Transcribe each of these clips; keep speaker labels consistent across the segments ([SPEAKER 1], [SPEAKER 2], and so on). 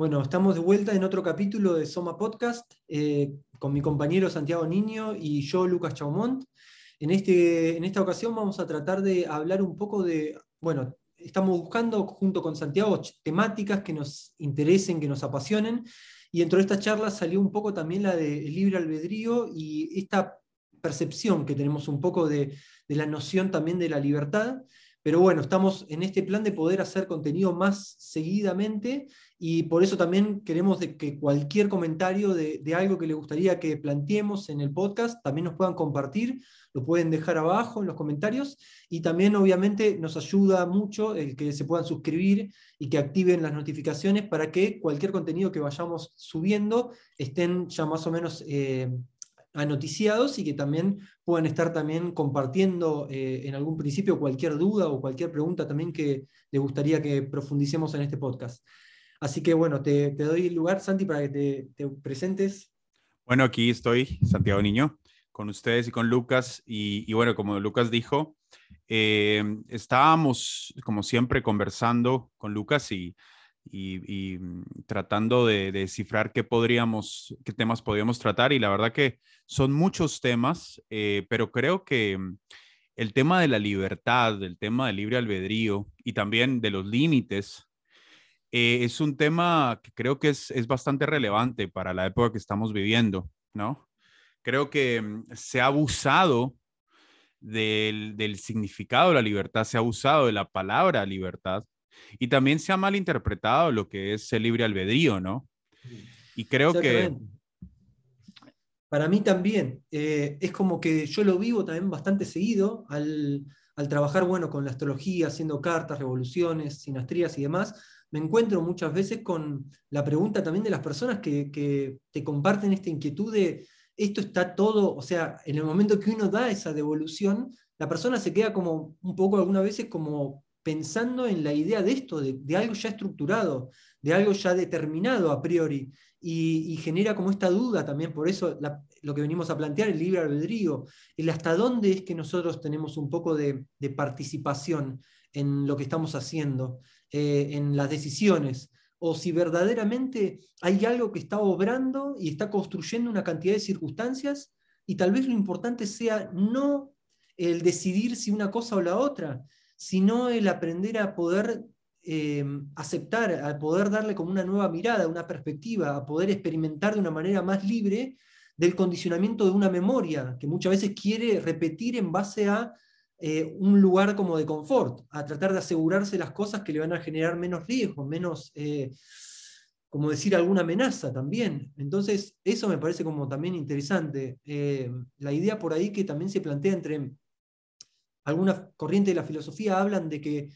[SPEAKER 1] Bueno, estamos de vuelta en otro capítulo de Soma Podcast eh, con mi compañero Santiago Niño y yo, Lucas Chaumont. En, este, en esta ocasión vamos a tratar de hablar un poco de, bueno, estamos buscando junto con Santiago temáticas que nos interesen, que nos apasionen, y dentro de esta charla salió un poco también la del libre albedrío y esta percepción que tenemos un poco de, de la noción también de la libertad. Pero bueno, estamos en este plan de poder hacer contenido más seguidamente y por eso también queremos que cualquier comentario de, algo que les gustaría que planteemos en el podcast también nos puedan compartir, lo pueden dejar abajo en los comentarios y también obviamente nos ayuda mucho el que se puedan suscribir y que activen las notificaciones para que cualquier contenido que vayamos subiendo estén ya más o menos eh, anoticiados y que también puedan estar también compartiendo eh, en algún principio cualquier duda o cualquier pregunta también que les gustaría que profundicemos en este podcast. Así que bueno, te, doy el lugar, Santi, para que te, presentes.
[SPEAKER 2] Bueno, aquí estoy, Santiago Niño, con ustedes y con Lucas. Y, bueno, como Lucas dijo, eh, estábamos, como siempre, conversando con Lucas y, y, tratando de, descifrar qué podríamos, qué temas podríamos tratar. Y la verdad que son muchos temas, eh, pero creo que el tema de la libertad, el tema del libre albedrío y también de los límites eh, es un tema que creo que es, bastante relevante para la época que estamos viviendo, ¿no? Creo que mm, se ha abusado del, significado de la libertad, se ha abusado de la palabra libertad y también se ha malinterpretado lo que es el libre albedrío, ¿no? Y creo que...
[SPEAKER 1] Para mí también, eh, es como que yo lo vivo también bastante seguido al, al trabajar, bueno, con la astrología, haciendo cartas, revoluciones, sinastrías y demás, me encuentro muchas veces con la pregunta también de las personas que, te comparten esta inquietud de esto está todo, o sea, en el momento que uno da esa devolución, la persona se queda como un poco algunas veces como pensando en la idea de esto, de, algo ya estructurado, de algo ya determinado a priori, y, genera como esta duda también, por eso lo que venimos a plantear, el libre albedrío, el hasta dónde es que nosotros tenemos un poco de participación en lo que estamos haciendo. Eh, en las decisiones, o si verdaderamente hay algo que está obrando y está construyendo una cantidad de circunstancias, y tal vez lo importante sea no el decidir si una cosa o la otra, sino el aprender a poder eh, aceptar, a poder darle como una nueva mirada, una perspectiva, a poder experimentar de una manera más libre del condicionamiento de una memoria, que muchas veces quiere repetir en base a eh, un lugar como de confort, a tratar de asegurarse las cosas que le van a generar menos riesgo, menos, eh, como decir, alguna amenaza también. Entonces, eso me parece como también interesante. La idea por ahí que también se plantea entre algunas corrientes de la filosofía hablan de que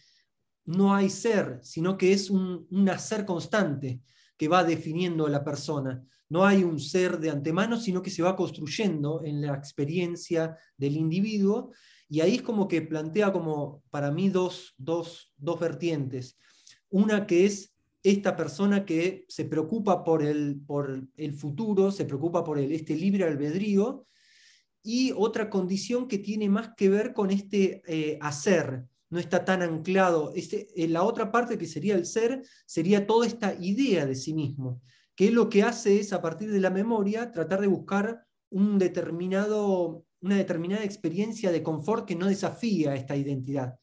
[SPEAKER 1] no hay ser, sino que es un, un hacer constante que va definiendo a la persona. No hay un ser de antemano, sino que se va construyendo en la experiencia del individuo y ahí es como que plantea como para mí dos, vertientes. Una que es esta persona que se preocupa por el, por el futuro, se preocupa por el, este libre albedrío, y otra condición que tiene más que ver con este eh, hacer, no está tan anclado. Este, eh, la otra parte que sería el ser, sería toda esta idea de sí mismo, que lo que hace es, a partir de la memoria, tratar de buscar un determinado una determinada experiencia de confort que no desafía esta identidad.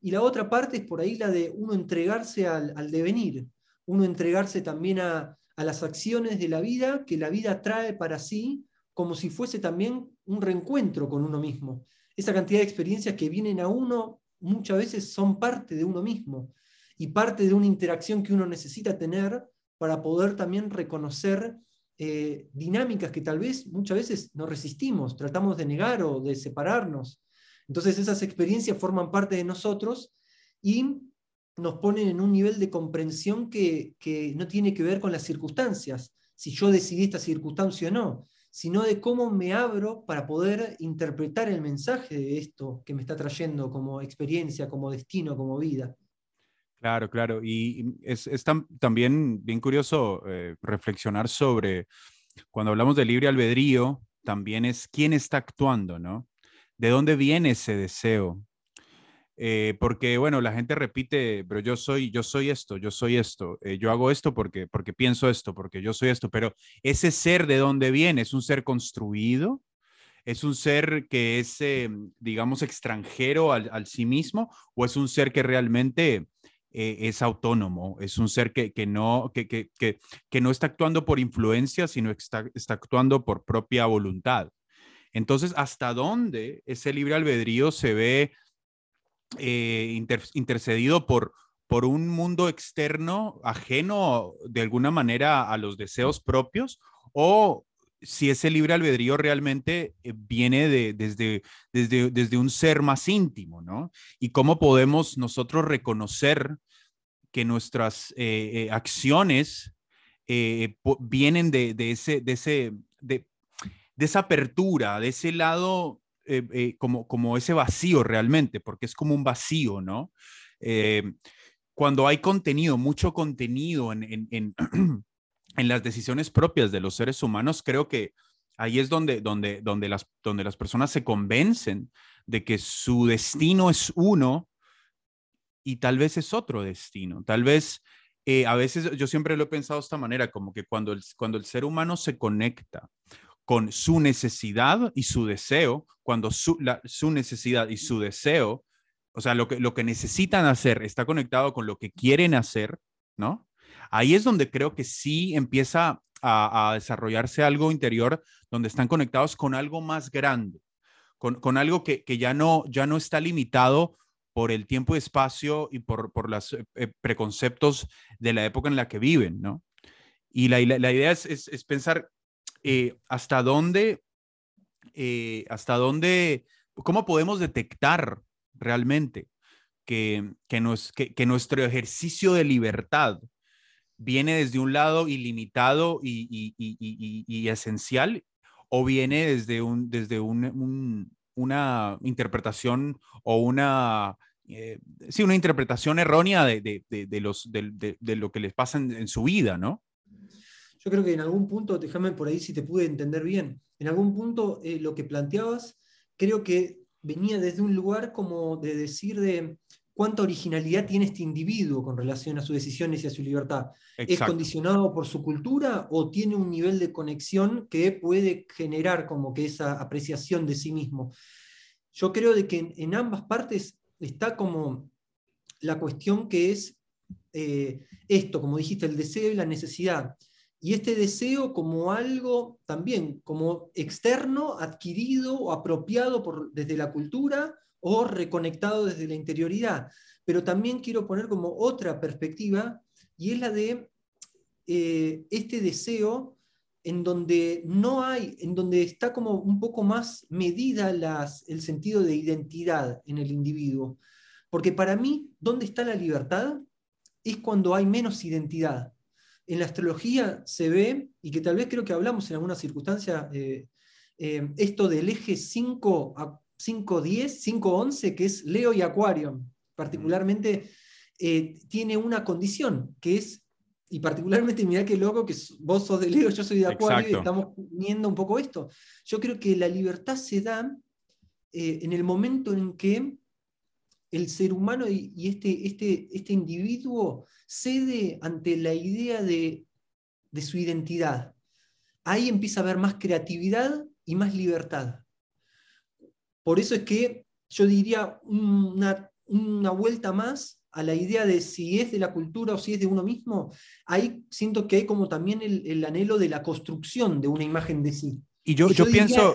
[SPEAKER 1] Y la otra parte es por ahí la de uno entregarse al, devenir, uno entregarse también a, las acciones de la vida que la vida trae para sí, como si fuese también un reencuentro con uno mismo. Esa cantidad de experiencias que vienen a uno muchas veces son parte de uno mismo y parte de una interacción que uno necesita tener para poder también reconocer eh, dinámicas que tal vez muchas veces no resistimos, tratamos de negar o de separarnos. Entonces esas experiencias forman parte de nosotros y nos ponen en un nivel de comprensión que, no tiene que ver con las circunstancias, si yo decidí esta circunstancia o no, sino de cómo me abro para poder interpretar el mensaje de esto que me está trayendo como experiencia, como destino, como vida.
[SPEAKER 2] Claro, claro. Y es, también bien curioso eh, reflexionar sobre, cuando hablamos de libre albedrío, también es quién está actuando, ¿no? ¿De dónde viene ese deseo? Eh, porque, bueno, la gente repite, pero yo soy, yo soy esto, yo soy esto, eh, yo hago esto porque, porque pienso esto, porque yo soy esto, pero ese ser de dónde viene, es un ser construido, es un ser que es, digamos, extranjero al, sí mismo, o es un ser que realmente es autónomo, es un ser que, no, que, que, que, no está actuando por influencia, sino está, está actuando por propia voluntad. Entonces, ¿hasta dónde ese libre albedrío se ve eh, intercedido por, por un mundo externo ajeno de alguna manera a los deseos propios? ¿O si ese libre albedrío realmente eh, viene de, desde, desde, desde un ser más íntimo, ¿no? Y cómo podemos nosotros reconocer que nuestras eh, acciones vienen de, de, ese, de, ese, de, de esa apertura, de ese lado, eh, eh, como, como ese vacío realmente, porque es como un vacío, ¿no? Eh, cuando hay contenido, mucho contenido en, en, en, las decisiones propias de los seres humanos, creo que ahí es donde, donde, donde, las, donde las personas se convencen de que su destino es uno y tal vez es otro destino. Tal vez, a veces yo siempre lo he pensado de esta manera, como que cuando el, cuando el ser humano se conecta con su necesidad y su deseo, cuando su, su necesidad y su deseo, o sea, lo que, lo que necesitan hacer está conectado con lo que quieren hacer, ¿no? Ahí es donde creo que sí empieza a, desarrollarse algo interior, donde están conectados con algo más grande, con, con algo que, que, ya, no, ya no está limitado por el tiempo y espacio y por, por los eh, eh, preconceptos de la época en la que viven, ¿no? Y la, la, idea es, es, es, pensar eh, hasta dónde, eh, hasta dónde, cómo podemos detectar realmente que, nuestro ejercicio de libertad viene desde un lado ilimitado y, esencial o viene desde, un, desde un, una interpretación o una, eh, sí, una interpretación errónea de, de, de los, de, lo que les pasa en, en, su vida, ¿no?
[SPEAKER 1] Yo creo que en algún punto, déjame por ahí si te pude entender bien, en algún punto eh, lo que planteabas, creo que venía desde un lugar como de decir de cuánta originalidad tiene este individuo con relación a sus decisiones y a su libertad. ¿Es condicionado por su cultura o tiene un nivel de conexión que puede generar como que esa apreciación de sí mismo? Yo creo de que en, ambas partes está como la cuestión que es eh, esto, como dijiste, el deseo y la necesidad y este deseo como algo también, como externo, adquirido o apropiado por, desde la cultura o reconectado desde la interioridad. Pero también quiero poner como otra perspectiva y es la de eh, este deseo en donde no hay, en donde está como un poco más medida las, el sentido de identidad en el individuo. Porque para mí, ¿dónde está la libertad? Es cuando hay menos identidad en la astrología se ve, y que tal vez creo que hablamos en alguna circunstancia, eh, eh, esto del eje 5 a 510, 511, que es Leo y Acuario, particularmente eh, tiene una condición, que es, y particularmente mirá qué loco que vos sos de Leo, yo soy de Acuario, y estamos viendo un poco esto. Yo creo que la libertad se da en el momento en que el ser humano y, este, este, este individuo cede ante la idea de, su identidad. Ahí empieza a haber más creatividad y más libertad. Por eso es que yo diría una, vuelta más a la idea de si es de la cultura o si es de uno mismo, ahí siento que hay como también el, anhelo de la construcción de una imagen de sí.
[SPEAKER 2] Y yo, yo, pienso,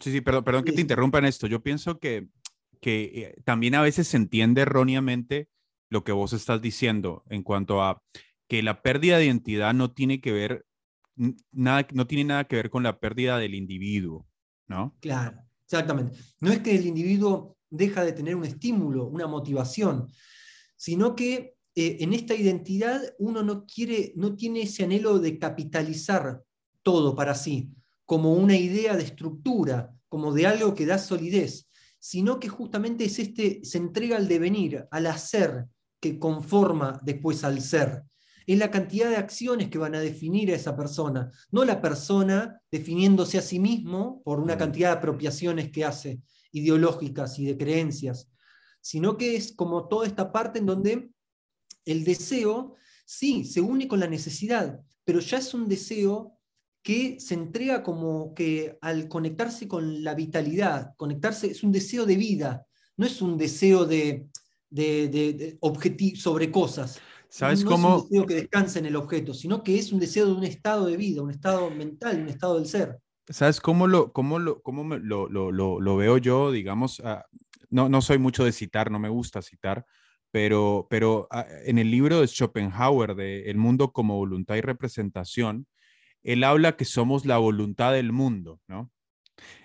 [SPEAKER 2] sí, sí, perdón, perdón que te interrumpa en esto, yo pienso que que eh, también a veces se entiende erróneamente lo que vos estás diciendo en cuanto a que la pérdida de identidad no tiene que ver nada, no tiene nada que ver con la pérdida del individuo, ¿no?
[SPEAKER 1] Claro, exactamente. No es que el individuo deja de tener un estímulo, una motivación, sino que eh, en esta identidad uno no quiere, no tiene ese anhelo de capitalizar todo para sí, como una idea de estructura, como de algo que da solidez, sino que justamente es este, se entrega al devenir, al hacer, que conforma después al ser. Es la cantidad de acciones que van a definir a esa persona, no la persona definiéndose a sí mismo por una cantidad de apropiaciones que hace, ideológicas y de creencias, sino que es como toda esta parte en donde el deseo, sí, se une con la necesidad, pero ya es un deseo que se entrega como que al conectarse con la vitalidad, conectarse, es un deseo de vida, no es un deseo de, de, sobre cosas.
[SPEAKER 2] ¿Sabes
[SPEAKER 1] no
[SPEAKER 2] cómo?
[SPEAKER 1] es un deseo que descansa en el objeto, sino que es un deseo de un estado de vida, un estado mental, un estado del ser.
[SPEAKER 2] ¿Sabes cómo lo, cómo lo, cómo lo, lo, lo, veo yo? Digamos, ah, no, no soy mucho de citar, no me gusta citar, pero, pero ah, en el libro de Schopenhauer, de El mundo como voluntad y representación, él habla que somos la voluntad del mundo, ¿no?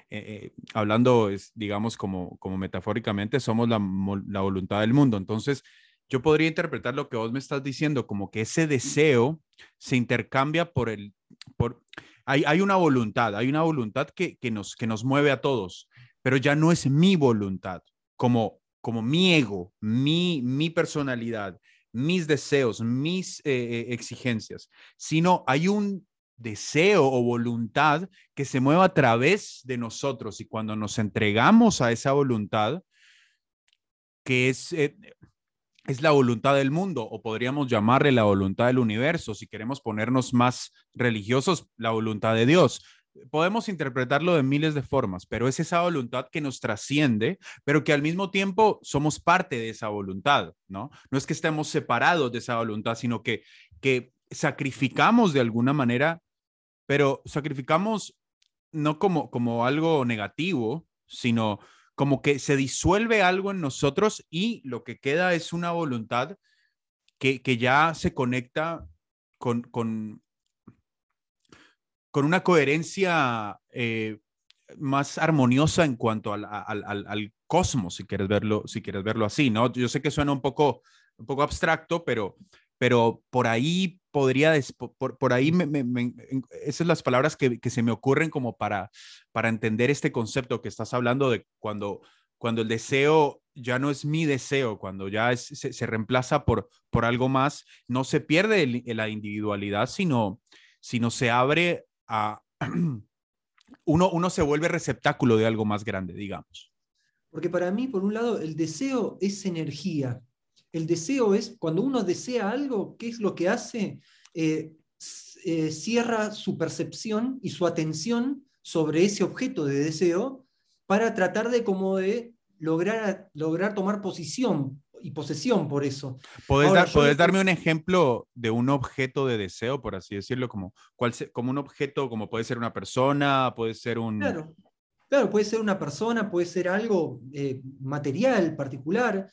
[SPEAKER 2] Eh, eh, hablando, es, digamos, como, como metafóricamente, somos la, la, voluntad del mundo. Entonces, yo podría interpretar lo que vos me estás diciendo como que ese deseo se intercambia por el, por, hay, hay una voluntad, hay una voluntad que, que, nos, que nos mueve a todos, pero ya no es mi voluntad, como, como mi ego, mi, mi personalidad, mis deseos, mis eh, exigencias, sino hay un deseo o voluntad que se mueva a través de nosotros y cuando nos entregamos a esa voluntad, que es, eh, es la voluntad del mundo o podríamos llamarle la voluntad del universo, si queremos ponernos más religiosos, la voluntad de Dios. Podemos interpretarlo de miles de formas, pero es esa voluntad que nos trasciende, pero que al mismo tiempo somos parte de esa voluntad, ¿no? No es que estemos separados de esa voluntad, sino que, que sacrificamos de alguna manera pero sacrificamos no como, como algo negativo, sino como que se disuelve algo en nosotros y lo que queda es una voluntad que, ya se conecta con, con, una coherencia eh, más armoniosa en cuanto al, al, cosmos, si quieres verlo, si quieres verlo así, ¿no? Yo sé que suena un poco, un poco abstracto, pero, pero por ahí podría, por, por ahí, esas son las palabras que, que, se me ocurren como para, para entender este concepto que estás hablando de cuando, cuando el deseo ya no es mi deseo, cuando ya se, se, reemplaza por, por algo más, no se pierde la individualidad, sino, sino se abre a... Uno, uno se vuelve receptáculo de algo más grande, digamos.
[SPEAKER 1] Porque para mí, por un lado, el deseo es energía, el deseo es, cuando uno desea algo, ¿qué es lo que hace? Eh, eh, cierra su percepción y su atención sobre ese objeto de deseo para tratar de como de lograr, lograr tomar posición y posesión por eso.
[SPEAKER 2] ¿Puedes, darme un ejemplo de un objeto de deseo, por así decirlo? Como, cuál como un objeto, como puede ser una persona, puede ser un...
[SPEAKER 1] Claro, claro puede ser una persona, puede ser algo eh, material, particular.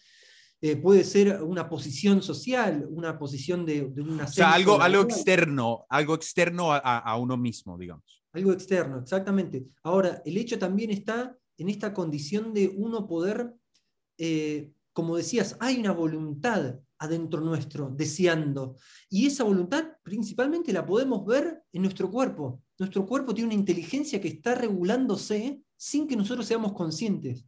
[SPEAKER 1] Eh, puede ser una posición social, una posición de, de una...
[SPEAKER 2] O sea, algo, algo externo, algo externo a, a, uno mismo, digamos.
[SPEAKER 1] Algo externo, exactamente. Ahora, el hecho también está en esta condición de uno poder, eh, como decías, hay una voluntad adentro nuestro, deseando. Y esa voluntad principalmente la podemos ver en nuestro cuerpo. Nuestro cuerpo tiene una inteligencia que está regulándose sin que nosotros seamos conscientes.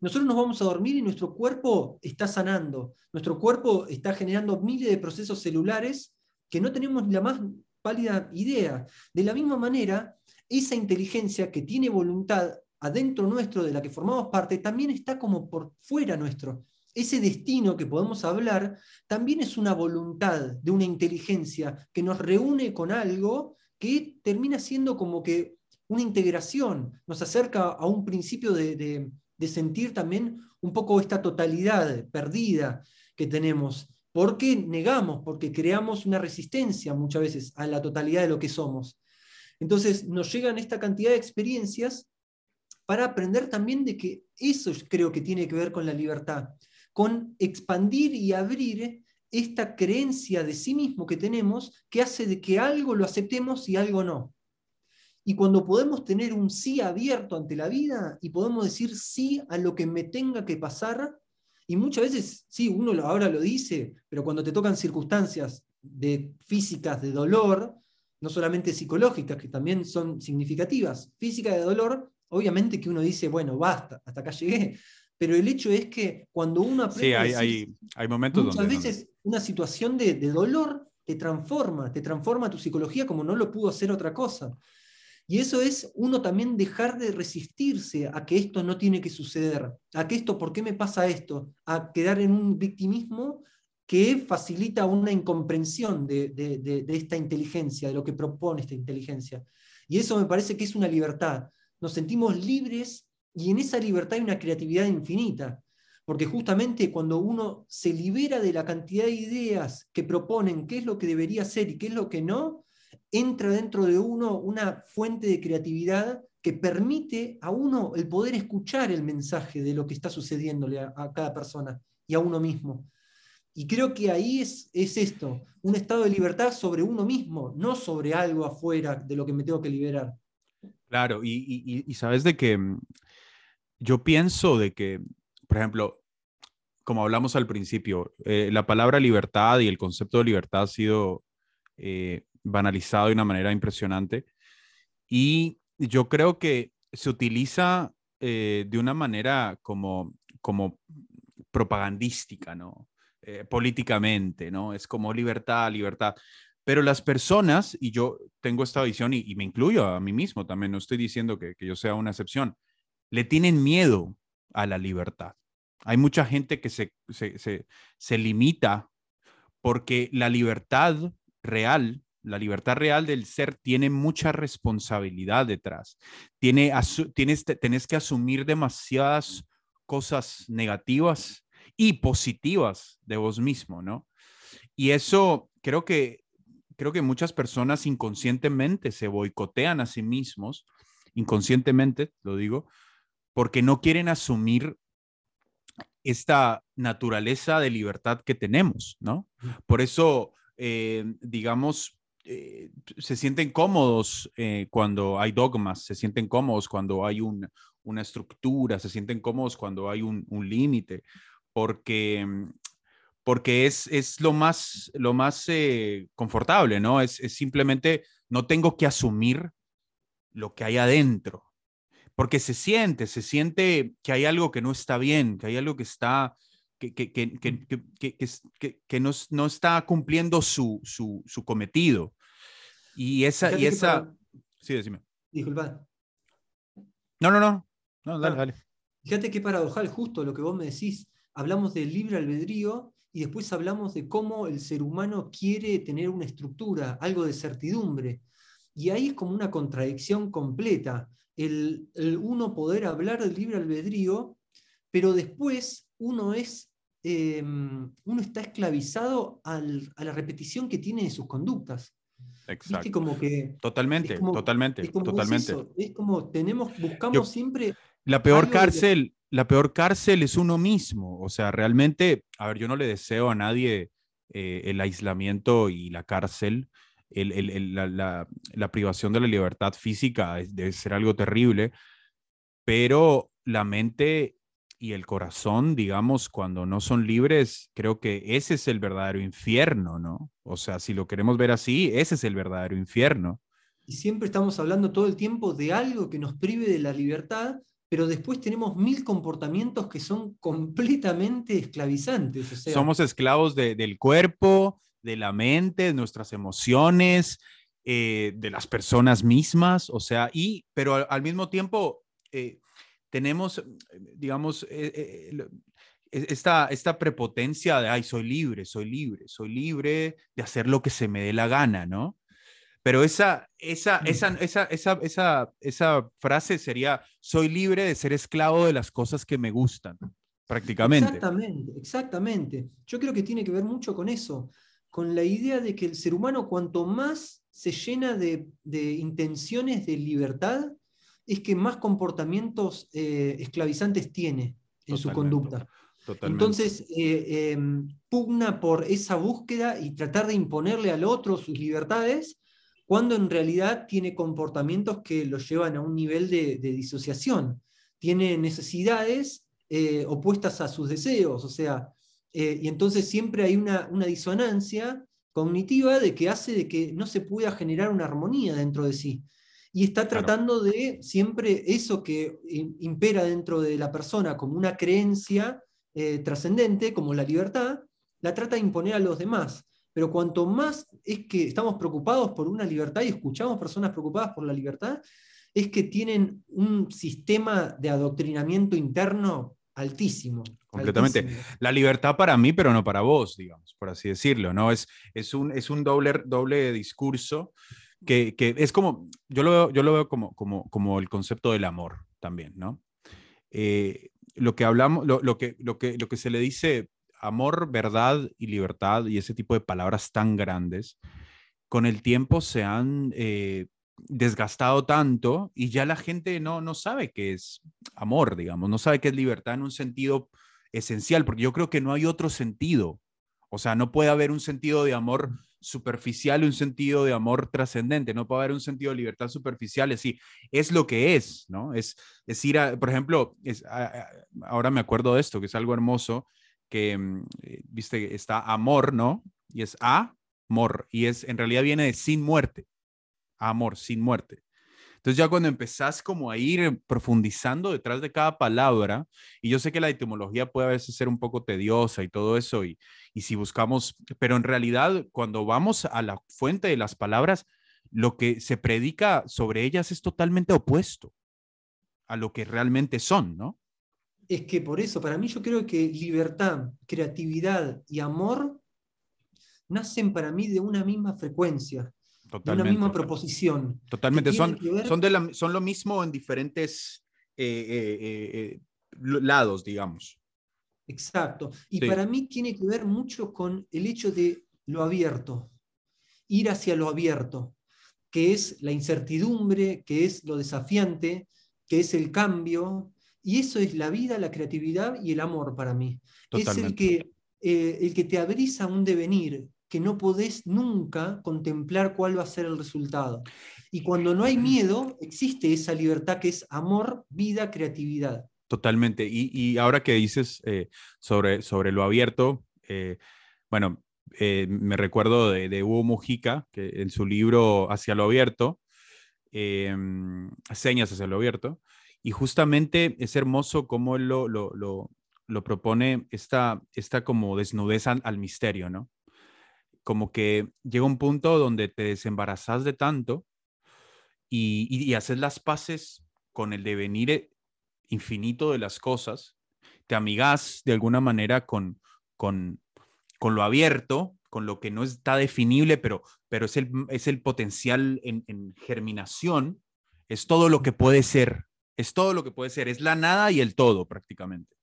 [SPEAKER 1] Nosotros nos vamos a dormir y nuestro cuerpo está sanando. Nuestro cuerpo está generando miles de procesos celulares que no tenemos la más pálida idea. De la misma manera, esa inteligencia que tiene voluntad adentro nuestro, de la que formamos parte, también está como por fuera nuestro. Ese destino que podemos hablar también es una voluntad de una inteligencia que nos reúne con algo que termina siendo como que una integración, nos acerca a un principio de, de sentir también un poco esta totalidad perdida que tenemos, porque negamos, porque creamos una resistencia muchas veces a la totalidad de lo que somos. Entonces nos llegan esta cantidad de experiencias para aprender también de que eso creo que tiene que ver con la libertad, con expandir y abrir esta creencia de sí mismo que tenemos que hace de que algo lo aceptemos y algo no. Y cuando podemos tener un sí abierto ante la vida y podemos decir sí a lo que me tenga que pasar, y muchas veces, sí, uno ahora lo dice, pero cuando te tocan circunstancias de físicas de dolor, no solamente psicológicas, que también son significativas, física de dolor, obviamente que uno dice, bueno, basta, hasta acá llegué. Pero el hecho es que cuando uno
[SPEAKER 2] aprende. Sí, hay, hay, momentos
[SPEAKER 1] muchas veces una situación de, de dolor te transforma, te transforma tu psicología como no lo pudo hacer otra cosa. Y eso es uno también dejar de resistirse a que esto no tiene que suceder, a que esto, ¿por qué me pasa esto? A quedar en un victimismo que facilita una incomprensión de, esta inteligencia, de lo que propone esta inteligencia. Y eso me parece que es una libertad. Nos sentimos libres y en esa libertad hay una creatividad infinita. Porque justamente cuando uno se libera de la cantidad de ideas que proponen qué es lo que debería ser y qué es lo que no, entra dentro de uno una fuente de creatividad que permite a uno el poder escuchar el mensaje de lo que está sucediéndole a, cada persona y a uno mismo. Y creo que ahí es, es, esto, un estado de libertad sobre uno mismo, no sobre algo afuera de lo que me tengo que liberar.
[SPEAKER 2] Claro, y, sabes de que mm, yo pienso de que, por ejemplo, como hablamos al principio, eh, la palabra libertad y el concepto de libertad ha sido eh, banalizado de una manera impresionante. Y yo creo que se utiliza eh, de una manera como, como propagandística, ¿no? Eh, políticamente, ¿no? Es como libertad, libertad. Pero las personas, y yo tengo esta visión y, me incluyo a mí mismo también, no estoy diciendo que, que yo sea una excepción, le tienen miedo a la libertad. Hay mucha gente que se, se, se, se limita porque la libertad real la libertad real del ser tiene mucha responsabilidad detrás. Tiene, tienes, que asumir demasiadas cosas negativas y positivas de vos mismo, ¿no? Y eso creo que, creo que muchas personas inconscientemente se boicotean a sí mismos, inconscientemente, lo digo, porque no quieren asumir esta naturaleza de libertad que tenemos, ¿no? Por eso, eh, digamos, eh, se sienten cómodos eh, cuando hay dogmas, se sienten cómodos cuando hay una estructura, se sienten cómodos cuando hay un, límite, porque, mm, porque es, es, lo más, lo más eh, confortable, ¿no? Es, simplemente no tengo que asumir lo que hay adentro, porque se siente, se siente que hay algo que no está bien, que hay algo que está, que, que, que, que no, no, está cumpliendo su, su, su cometido. Y esa, y esa... Sí, decime.
[SPEAKER 1] Disculpa.
[SPEAKER 2] No, no, no. No, dale, ah, dale.
[SPEAKER 1] Fíjate qué paradojal justo lo que vos me decís. Hablamos del libre albedrío y después hablamos de cómo el ser humano quiere tener una estructura, algo de certidumbre. Y ahí es como una contradicción completa. El, uno poder hablar del libre albedrío, pero después uno es em, uno está esclavizado a la repetición que tiene de sus conductas.
[SPEAKER 2] Exacto. Como que, totalmente, totalmente, totalmente.
[SPEAKER 1] Es, como tenemos, buscamos siempre.
[SPEAKER 2] La peor cárcel, la peor cárcel es uno mismo. O sea, realmente, a ver, yo no le deseo a nadie eh, el aislamiento y la cárcel. El, el, la, la, la, privación de la libertad física debe ser algo terrible, pero la mente y el corazón, digamos, cuando no son libres, creo que ese es el verdadero infierno, ¿no? O sea, si lo queremos ver así, ese es el verdadero infierno.
[SPEAKER 1] Y siempre estamos hablando todo el tiempo de algo que nos prive de la libertad, pero después tenemos mil comportamientos que son completamente esclavizantes.
[SPEAKER 2] Somos esclavos del cuerpo, de la mente, de nuestras emociones, eh, de las personas mismas, o sea, y, pero al, mismo tiempo, eh, tenemos, digamos, eh, eh, e, esta, esta prepotencia de, ay, soy libre, soy libre, soy libre de hacer lo que se me dé la gana, ¿no? Pero esa, esa, esa, esa, esa, esa, esa frase sería, soy libre de ser esclavo de las cosas que me gustan, prácticamente.
[SPEAKER 1] Exactamente, exactamente. Yo creo que tiene que ver mucho con eso, con la idea de que el ser humano cuanto más se llena de, de intenciones de libertad, es que más comportamientos eh, esclavizantes tiene en su conducta. Entonces, eh, em, pugna por esa búsqueda y tratar de imponerle al otro sus libertades, cuando en realidad tiene comportamientos que lo llevan a un nivel de, disociación. Tiene necesidades eh, opuestas a sus deseos, o sea, y entonces siempre hay una, una disonancia cognitiva de que hace de que no se pueda generar una armonía dentro de sí y está tratando de siempre eso que impera dentro de la persona como una creencia eh, trascendente, como la libertad, la trata de imponer a los demás. pero cuanto más es que estamos preocupados por una libertad y escuchamos personas preocupadas por la libertad, es que tienen un sistema de adoctrinamiento interno altísimo.
[SPEAKER 2] Completamente. La libertad para mí, pero no para vos, digamos, por así decirlo, ¿no? Es, es, un, es un doble, doble discurso que, es como, yo lo veo, yo lo veo como, como, como el concepto del amor también, ¿no? Eh, lo que hablamos, lo, lo, que, lo, que, lo que se le dice amor, verdad y libertad y ese tipo de palabras tan grandes, con el tiempo se han eh, desgastado tanto y ya la gente no, no sabe qué es amor, digamos, no sabe qué es libertad en un sentido esencial, porque yo creo que no hay otro sentido. O sea, no puede haber un sentido de amor superficial un sentido de amor trascendente, no puede haber un sentido de libertad superficial, es decir, es lo que es, ¿no? Es decir, por ejemplo, es, ahora me acuerdo de esto, que es algo hermoso, que, mm, eh, viste, está amor, ¿no? Y es amor, y es, en realidad viene de sin muerte, amor, sin muerte. Entonces ya cuando empezás como a ir profundizando detrás de cada palabra, y yo sé que la etimología puede a veces ser un poco tediosa y todo eso, y, y si buscamos, pero en realidad cuando vamos a la fuente de las palabras, lo que se predica sobre ellas es totalmente opuesto a lo que realmente son, ¿no?
[SPEAKER 1] Es que por eso, para mí yo creo que libertad, creatividad y amor nacen para mí de una misma frecuencia. Totalmente. una misma proposición.
[SPEAKER 2] Totalmente, son, son, de son lo mismo en diferentes eh, eh, eh, lados, digamos.
[SPEAKER 1] Exacto. Y para mí tiene que ver mucho con el hecho de lo abierto, ir hacia lo abierto, que es la incertidumbre, que es lo desafiante, que es el cambio. Y eso es la vida, la creatividad y el amor para mí. Es el que, el que te abrís a un devenir, que no podés nunca contemplar cuál va a ser el resultado. Y cuando no hay miedo, existe esa libertad que es amor, vida, creatividad.
[SPEAKER 2] Totalmente. Y, ahora que dices eh, sobre, sobre lo abierto, eh, bueno, eh, me recuerdo de, Hugo Mujica, que en su libro Hacia lo abierto, Señas hacia lo abierto, y justamente es hermoso cómo él lo, lo, lo, propone esta, esta como desnudez al misterio, ¿no? Como que llega un punto donde te desembarazas de tanto y, haces las paces con el devenir infinito de las cosas, te amigas de alguna manera con, con, con lo abierto, con lo que no está definible, pero, pero es, el, es el potencial en, en, germinación, es todo lo que puede ser, es todo lo que puede ser, es la nada y el todo prácticamente.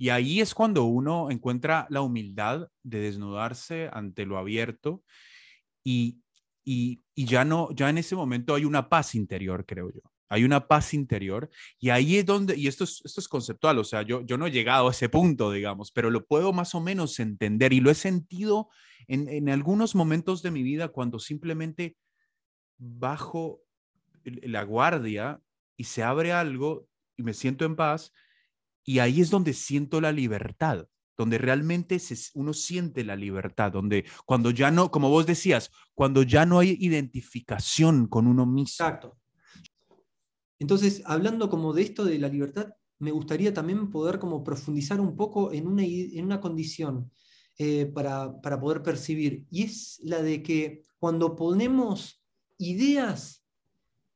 [SPEAKER 2] Y ahí es cuando uno encuentra la humildad de desnudarse ante lo abierto y, y, ya no, ya en ese momento hay una paz interior, creo yo. Hay una paz interior y ahí es donde, y esto es, esto es conceptual, o sea, yo, yo no he llegado a ese punto, digamos, pero lo puedo más o menos entender y lo he sentido en, en algunos momentos de mi vida cuando simplemente bajo la guardia y se abre algo y me siento en paz y ahí es donde siento la libertad, donde realmente uno siente la libertad, donde cuando ya no, como vos decías, cuando ya no hay identificación con uno mismo.
[SPEAKER 1] Exacto. Entonces, hablando como de esto de la libertad, me gustaría también poder como profundizar un poco en una, en una condición eh, para, poder percibir, y es la de que cuando ponemos ideas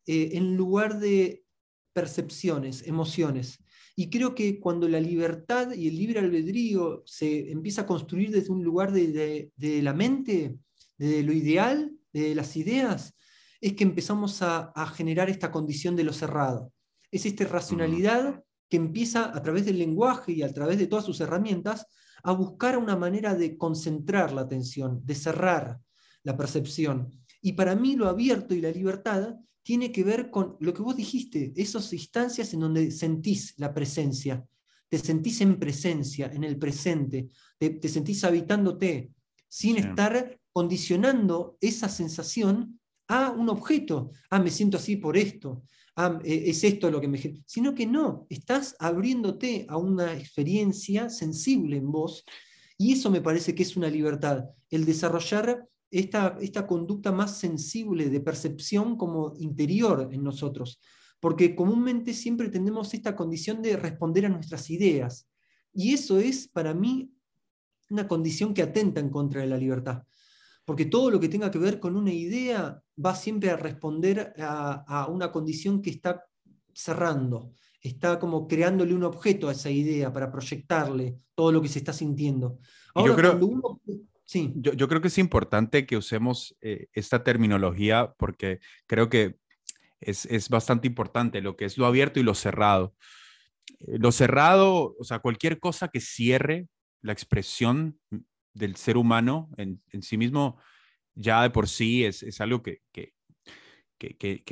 [SPEAKER 1] eh, en lugar de percepciones, emociones, y creo que cuando la libertad y el libre albedrío se empieza a construir desde un lugar de, la mente, de lo ideal, de las ideas, es que empezamos a, generar esta condición de lo cerrado. Es esta racionalidad que empieza a través del lenguaje y a través de todas sus herramientas a buscar una manera de concentrar la atención, de cerrar la percepción. Y para mí lo abierto y la libertad tiene que ver con lo que vos dijiste, esas instancias en donde sentís la presencia, te sentís en presencia, en el presente, te, sentís habitándote, sin estar condicionando esa sensación a un objeto. Ah, me siento así por esto. Ah, e, es esto lo que me... Sino que no, estás abriéndote a una experiencia sensible en vos y eso me parece que es una libertad, el desarrollar esta, conducta más sensible de percepción como interior en nosotros, porque comúnmente siempre tenemos esta condición de responder a nuestras ideas, y eso es para mí una condición que atenta en contra de la libertad, porque todo lo que tenga que ver con una idea va siempre a responder a, una condición que está cerrando, está como creándole un objeto a esa idea para proyectarle todo lo que se está sintiendo.
[SPEAKER 2] yo, creo, sí. yo, creo que es importante que usemos eh, esta terminología porque creo que es, es, bastante importante lo que es lo abierto y lo cerrado. Eh, lo cerrado, o sea, cualquier cosa que cierre la expresión del ser humano en, sí mismo, ya de por sí es, es algo que, que, que,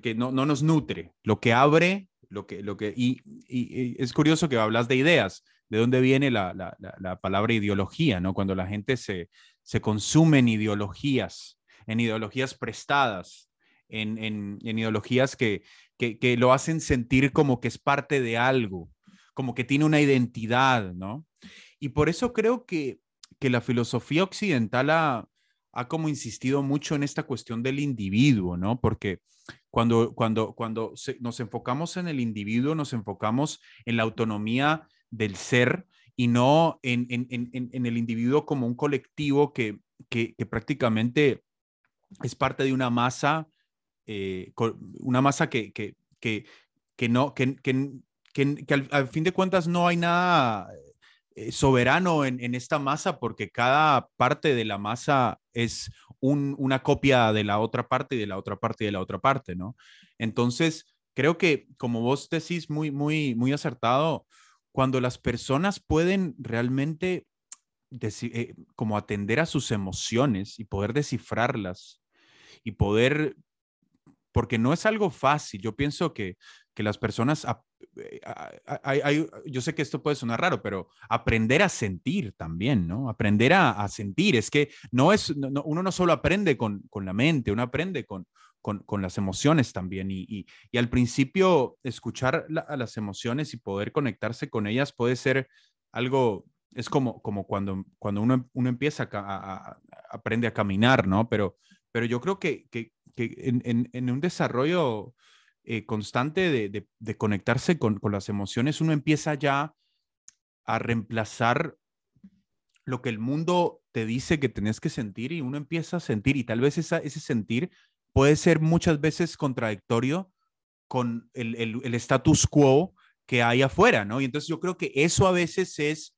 [SPEAKER 2] que, no, no, nos nutre. Lo que abre, lo que, lo que, y, y, es curioso que hablas de ideas, de dónde viene la, la, la, palabra ideología, ¿no? Cuando la gente se, se consume en ideologías, en ideologías prestadas, en, en, ideologías que, que, lo hacen sentir como que es parte de algo, como que tiene una identidad, ¿no? Y por eso creo que que la filosofía occidental ha, como insistido mucho en esta cuestión del individuo, ¿no? Porque cuando, cuando, cuando nos enfocamos en el individuo, nos enfocamos en la autonomía del ser y no en, el individuo como un colectivo que, prácticamente es parte de una masa, eh, una masa que, que, no, que, al, fin de cuentas no hay nada eh, soberano en, esta masa porque cada parte de la masa es una copia de la otra parte y de la otra parte y de la otra parte, ¿no? Entonces, creo que como vos decís muy, muy, muy acertado, cuando las personas pueden realmente eh, como atender a sus emociones y poder descifrarlas y poder, porque no es algo fácil, yo pienso que, que las personas eh, yo sé que esto puede sonar raro, pero aprender a sentir también, ¿no? Aprender a, sentir. Es que no es, uno no solo aprende con, la mente, uno aprende con, con, las emociones también. Y, al principio, escuchar a las emociones y poder conectarse con ellas puede ser algo, es como, como cuando, cuando uno, uno empieza a, aprende a caminar, ¿no? Pero, pero yo creo que, que, en, en un desarrollo eh, constante de, conectarse con, las emociones, uno empieza ya a reemplazar lo que el mundo te dice que tenés que sentir y uno empieza a sentir y tal vez ese sentir puede ser muchas veces contradictorio con el, status quo que hay afuera, ¿no? Y entonces yo creo que eso a veces es,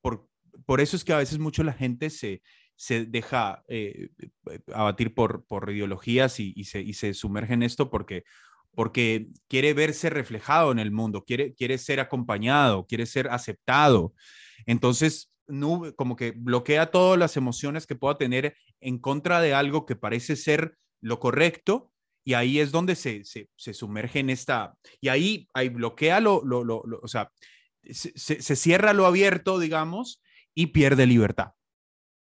[SPEAKER 2] por, por eso es que a veces mucho la gente se, se deja eh, abatir por, por ideologías y, se, y se sumerge en esto porque porque quiere verse reflejado en el mundo, quiere, quiere ser acompañado, quiere ser aceptado. Entonces, no, como que bloquea todas las emociones que pueda tener en contra de algo que parece ser lo correcto y ahí es donde se, se, sumerge en esta, y ahí, ahí bloquea lo, lo, lo, o sea, se, se, cierra lo abierto, digamos, y pierde libertad,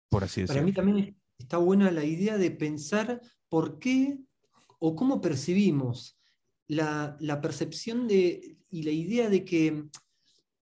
[SPEAKER 2] por así decirlo.
[SPEAKER 1] Para mí también está buena la idea de pensar por qué o cómo percibimos la, percepción de, y la idea de que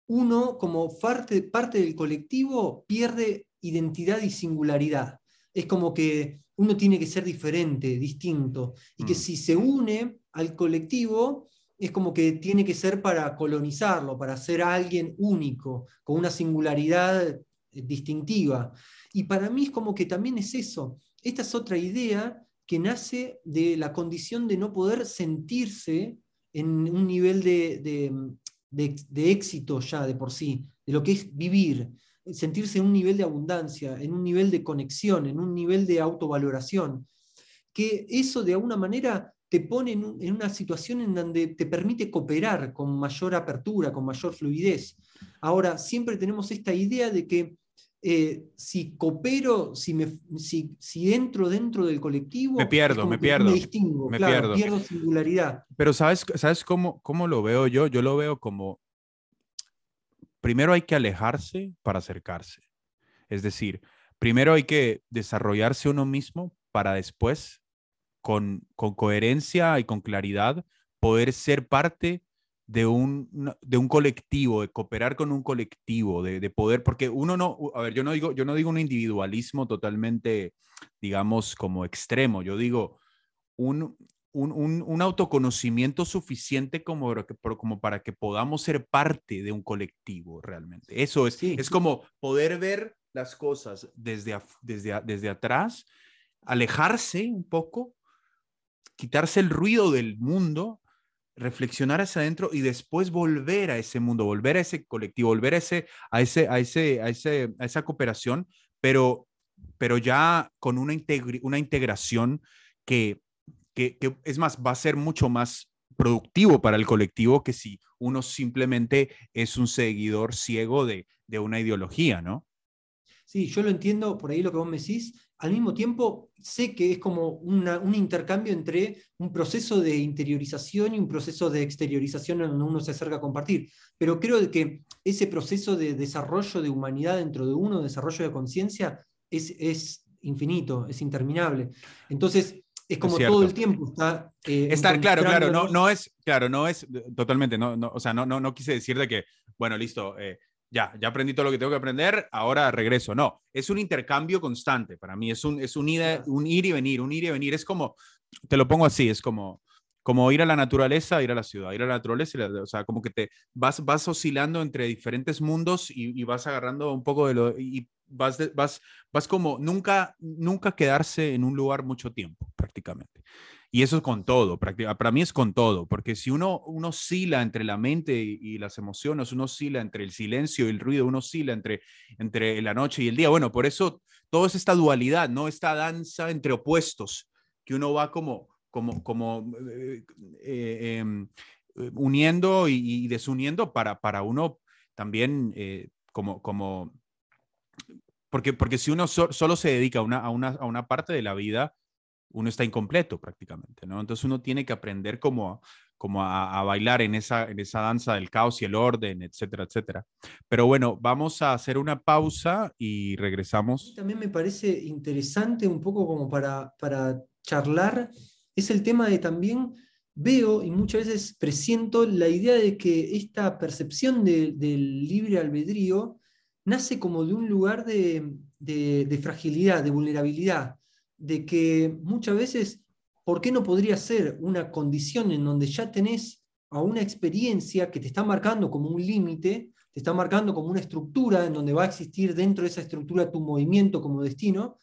[SPEAKER 1] uno, como parte, parte del colectivo, pierde identidad y singularidad. Es como que uno tiene que ser diferente, distinto, y que mm. si se une al colectivo, es como que tiene que ser para colonizarlo, para ser alguien único, con una singularidad eh, distintiva. Y para mí es como que también es eso. Esta es otra idea que nace de la condición de no poder sentirse en un nivel de, éxito ya de por sí, de lo que es vivir, sentirse en un nivel de abundancia, en un nivel de conexión, en un nivel de autovaloración, que eso de alguna manera te pone en, una situación en donde te permite cooperar con mayor apertura, con mayor fluidez. Ahora, siempre tenemos esta idea de que eh, si coopero, si, me, si, si, entro dentro del colectivo,
[SPEAKER 2] me pierdo, me pierdo.
[SPEAKER 1] Me distingo, me pierdo. pierdo singularidad.
[SPEAKER 2] Pero ¿sabes, sabes cómo, cómo lo veo yo? Yo lo veo como, primero hay que alejarse para acercarse. Es decir, primero hay que desarrollarse uno mismo para después, con, con coherencia y con claridad, poder ser parte de un, de un colectivo, de cooperar con un colectivo, de, poder, porque uno no, a ver, yo no digo, yo no digo un individualismo totalmente, digamos, como extremo, yo digo un, un, autoconocimiento suficiente como, como para que podamos ser parte de un colectivo realmente. Eso es, es como poder ver las cosas desde, desde, desde atrás, alejarse un poco, quitarse el ruido del mundo, reflexionar hacia adentro y después volver a ese mundo, volver a ese colectivo, volver a, ese, a, ese, a, ese, a, ese, a esa cooperación, pero, pero ya con una, una integración que, que, es más, va a ser mucho más productivo para el colectivo que si uno simplemente es un seguidor ciego de, de una ideología, ¿no?
[SPEAKER 1] Sí, yo lo entiendo, por ahí lo que vos me decís. Al mismo tiempo, sé que es como un intercambio entre un proceso de interiorización y un proceso de exteriorización en donde uno se acerca a compartir. Pero creo que ese proceso de desarrollo de humanidad dentro de uno, desarrollo de conciencia, es, es infinito, es interminable. Entonces, es como todo el tiempo está.
[SPEAKER 2] Eh, Estar claro, claro, no, no es, claro, no es totalmente, no, no, o sea, no, no, no quise decir de que, bueno, listo, eh, ya, ya aprendí todo lo que tengo que aprender, ahora regreso. No, es un intercambio constante para mí, es un, es un, un ir y venir, un ir y venir. Es como, te lo pongo así, es como, como ir a la naturaleza, ir a la ciudad, ir a la naturaleza, o sea, como que te vas, vas oscilando entre diferentes mundos y, vas agarrando un poco de lo, y vas, vas, vas como nunca, nunca quedarse en un lugar mucho tiempo, prácticamente. Y eso es con todo, para mí es con todo, porque si uno, uno oscila entre la mente y, las emociones, uno oscila entre el silencio y el ruido, uno oscila entre, entre la noche y el día. Bueno, por eso todo es esta dualidad, ¿no? Esta danza entre opuestos, que uno va como, como, como eh, eh, em, uniendo y, desuniendo para, para uno también eh, como, como porque, porque si uno solo se dedica a una, a, una, a una parte de la vida, uno está incompleto prácticamente, ¿no? Entonces uno tiene que aprender como, como a, bailar en esa, en esa danza del caos y el orden, etcétera, etcétera. Pero bueno, vamos a hacer una pausa y regresamos.
[SPEAKER 1] También me parece interesante un poco como para, para charlar, es el tema de también veo y muchas veces presiento la idea de que esta percepción del libre albedrío nace como de un lugar de, de fragilidad, de vulnerabilidad de que muchas veces, ¿por qué no podría ser una condición en donde ya tenés a una experiencia que te está marcando como un límite, te está marcando como una estructura en donde va a existir dentro de esa estructura tu movimiento como destino?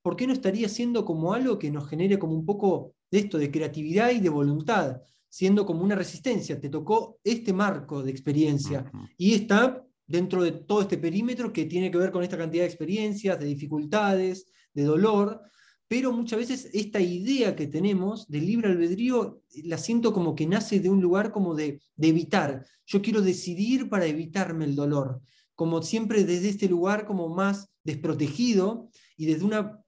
[SPEAKER 1] ¿Por qué no estaría siendo como algo que nos genere como un poco de esto, de creatividad y de voluntad, siendo como una resistencia? Te tocó este marco de experiencia y está dentro de todo este perímetro que tiene que ver con esta cantidad de experiencias, de dificultades, de dolor, pero muchas veces esta idea que tenemos del libre albedrío la siento como que nace de un lugar como de, evitar. Yo quiero decidir para evitarme el dolor, como siempre desde este lugar como más desprotegido y desde una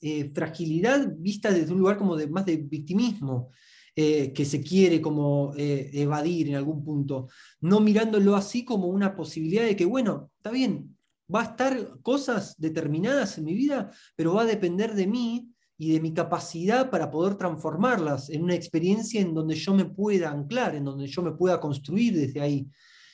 [SPEAKER 1] eh, fragilidad vista desde un lugar como de más de victimismo. Eh, que se quiere como eh, evadir en algún punto, no mirándolo así como una posibilidad de que, bueno, está bien, va a estar cosas determinadas en mi vida, pero va a depender de mí y de mi capacidad para poder transformarlas en una experiencia en donde yo me pueda anclar, en donde yo me pueda construir desde ahí.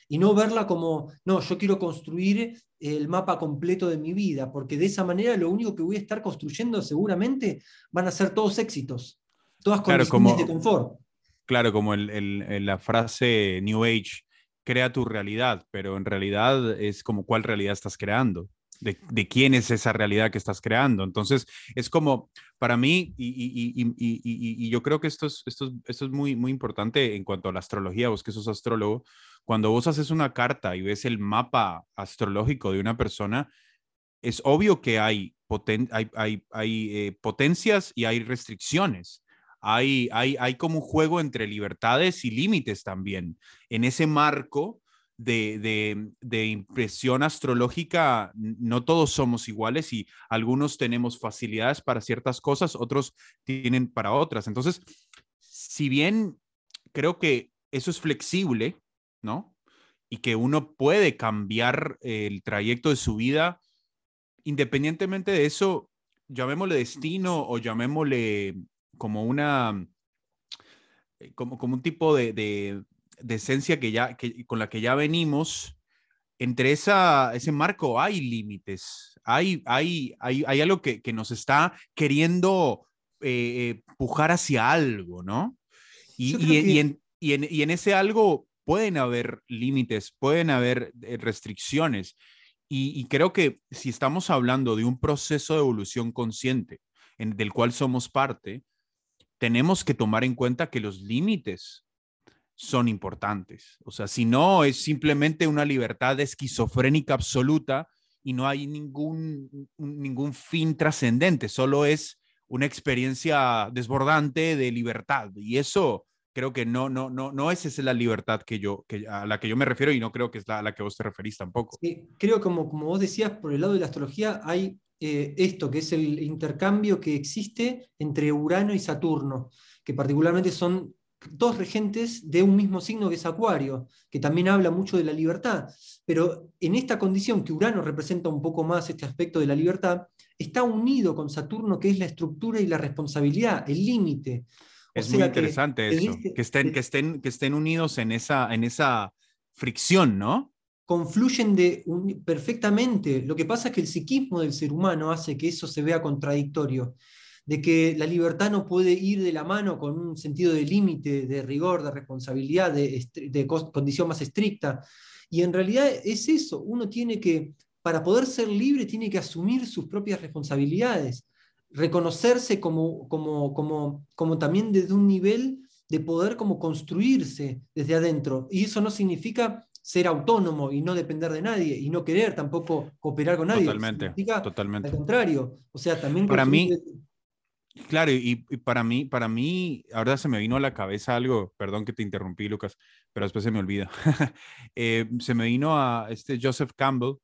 [SPEAKER 1] Y no verla como, no, yo quiero construir el mapa completo de mi vida, porque de esa manera lo único que voy a estar construyendo seguramente van a ser todos éxitos, todas condiciones de confort.
[SPEAKER 2] Claro, como la frase New Age, crea tu realidad, pero en realidad es como cuál realidad estás creando. De, quién es esa realidad que estás creando. Entonces, es como, para mí, y, yo creo que esto es, esto, esto es muy, muy importante en cuanto a la astrología, vos que sos astrólogo, cuando vos haces una carta y ves el mapa astrológico de una persona, es obvio que hay, hay, hay, hay eh, potencias y hay restricciones hay, hay, hay como un juego entre libertades y límites también. En ese marco de, de, impresión astrológica, no todos somos iguales y algunos tenemos facilidades para ciertas cosas, otros tienen para otras. Entonces, si bien creo que eso es flexible, ¿no? Y que uno puede cambiar el trayecto de su vida, independientemente de eso, llamémosle destino o llamémosle como una, eh, como, como un tipo de, de, esencia que ya, que, con la que ya venimos, entre esa, ese marco hay límites, hay, hay, hay, hay algo que, que, nos está queriendo eh, eh, pujar hacia algo, ¿no? Y, y, y, en, y, en, y, en, ese algo pueden haber límites, pueden haber restricciones. Y, creo que si estamos hablando de un proceso de evolución consciente en, del cual somos parte, tenemos que tomar en cuenta que los límites son importantes. O sea, si no, es simplemente una libertad esquizofrénica absoluta y no hay ningún, ningún fin trascendente, solo es una experiencia desbordante de libertad. Y eso creo que no, no, no, no es esa la libertad que yo, que, a la que yo me refiero y no creo que es la, a la que vos te referís tampoco.
[SPEAKER 1] Sí, creo como, como vos decías, por el lado de la astrología hay eh, esto, que es el intercambio que existe entre Urano y Saturno, que particularmente son dos regentes de un mismo signo que es Acuario, que también habla mucho de la libertad. Pero en esta condición que Urano representa un poco más este aspecto de la libertad, está unido con Saturno, que es la estructura y la responsabilidad, el límite.
[SPEAKER 2] Es muy interesante eso, que, estén, que, estén, que estén unidos en esa, en esa fricción, ¿no?
[SPEAKER 1] confluyen de perfectamente. Lo que pasa es que el psiquismo del ser humano hace que eso se vea contradictorio de que la libertad no puede ir de la mano con un sentido de límite, de rigor, de responsabilidad, de, condición más estricta. Y en realidad es eso, uno tiene que, para poder ser libre, tiene que asumir sus propias responsabilidades, reconocerse como, como, como, como también desde un nivel de poder como construirse desde adentro. Y eso no significa ser autónomo y no depender de nadie y no querer tampoco cooperar con nadie.
[SPEAKER 2] Totalmente. totalmente.
[SPEAKER 1] Al contrario. O sea, también...
[SPEAKER 2] Para mí, Claro, y, para mí, para mí, ahora se me vino a la cabeza algo, perdón que te interrumpí, Lucas, pero después se me olvida. Eh, se me vino a este Joseph Campbell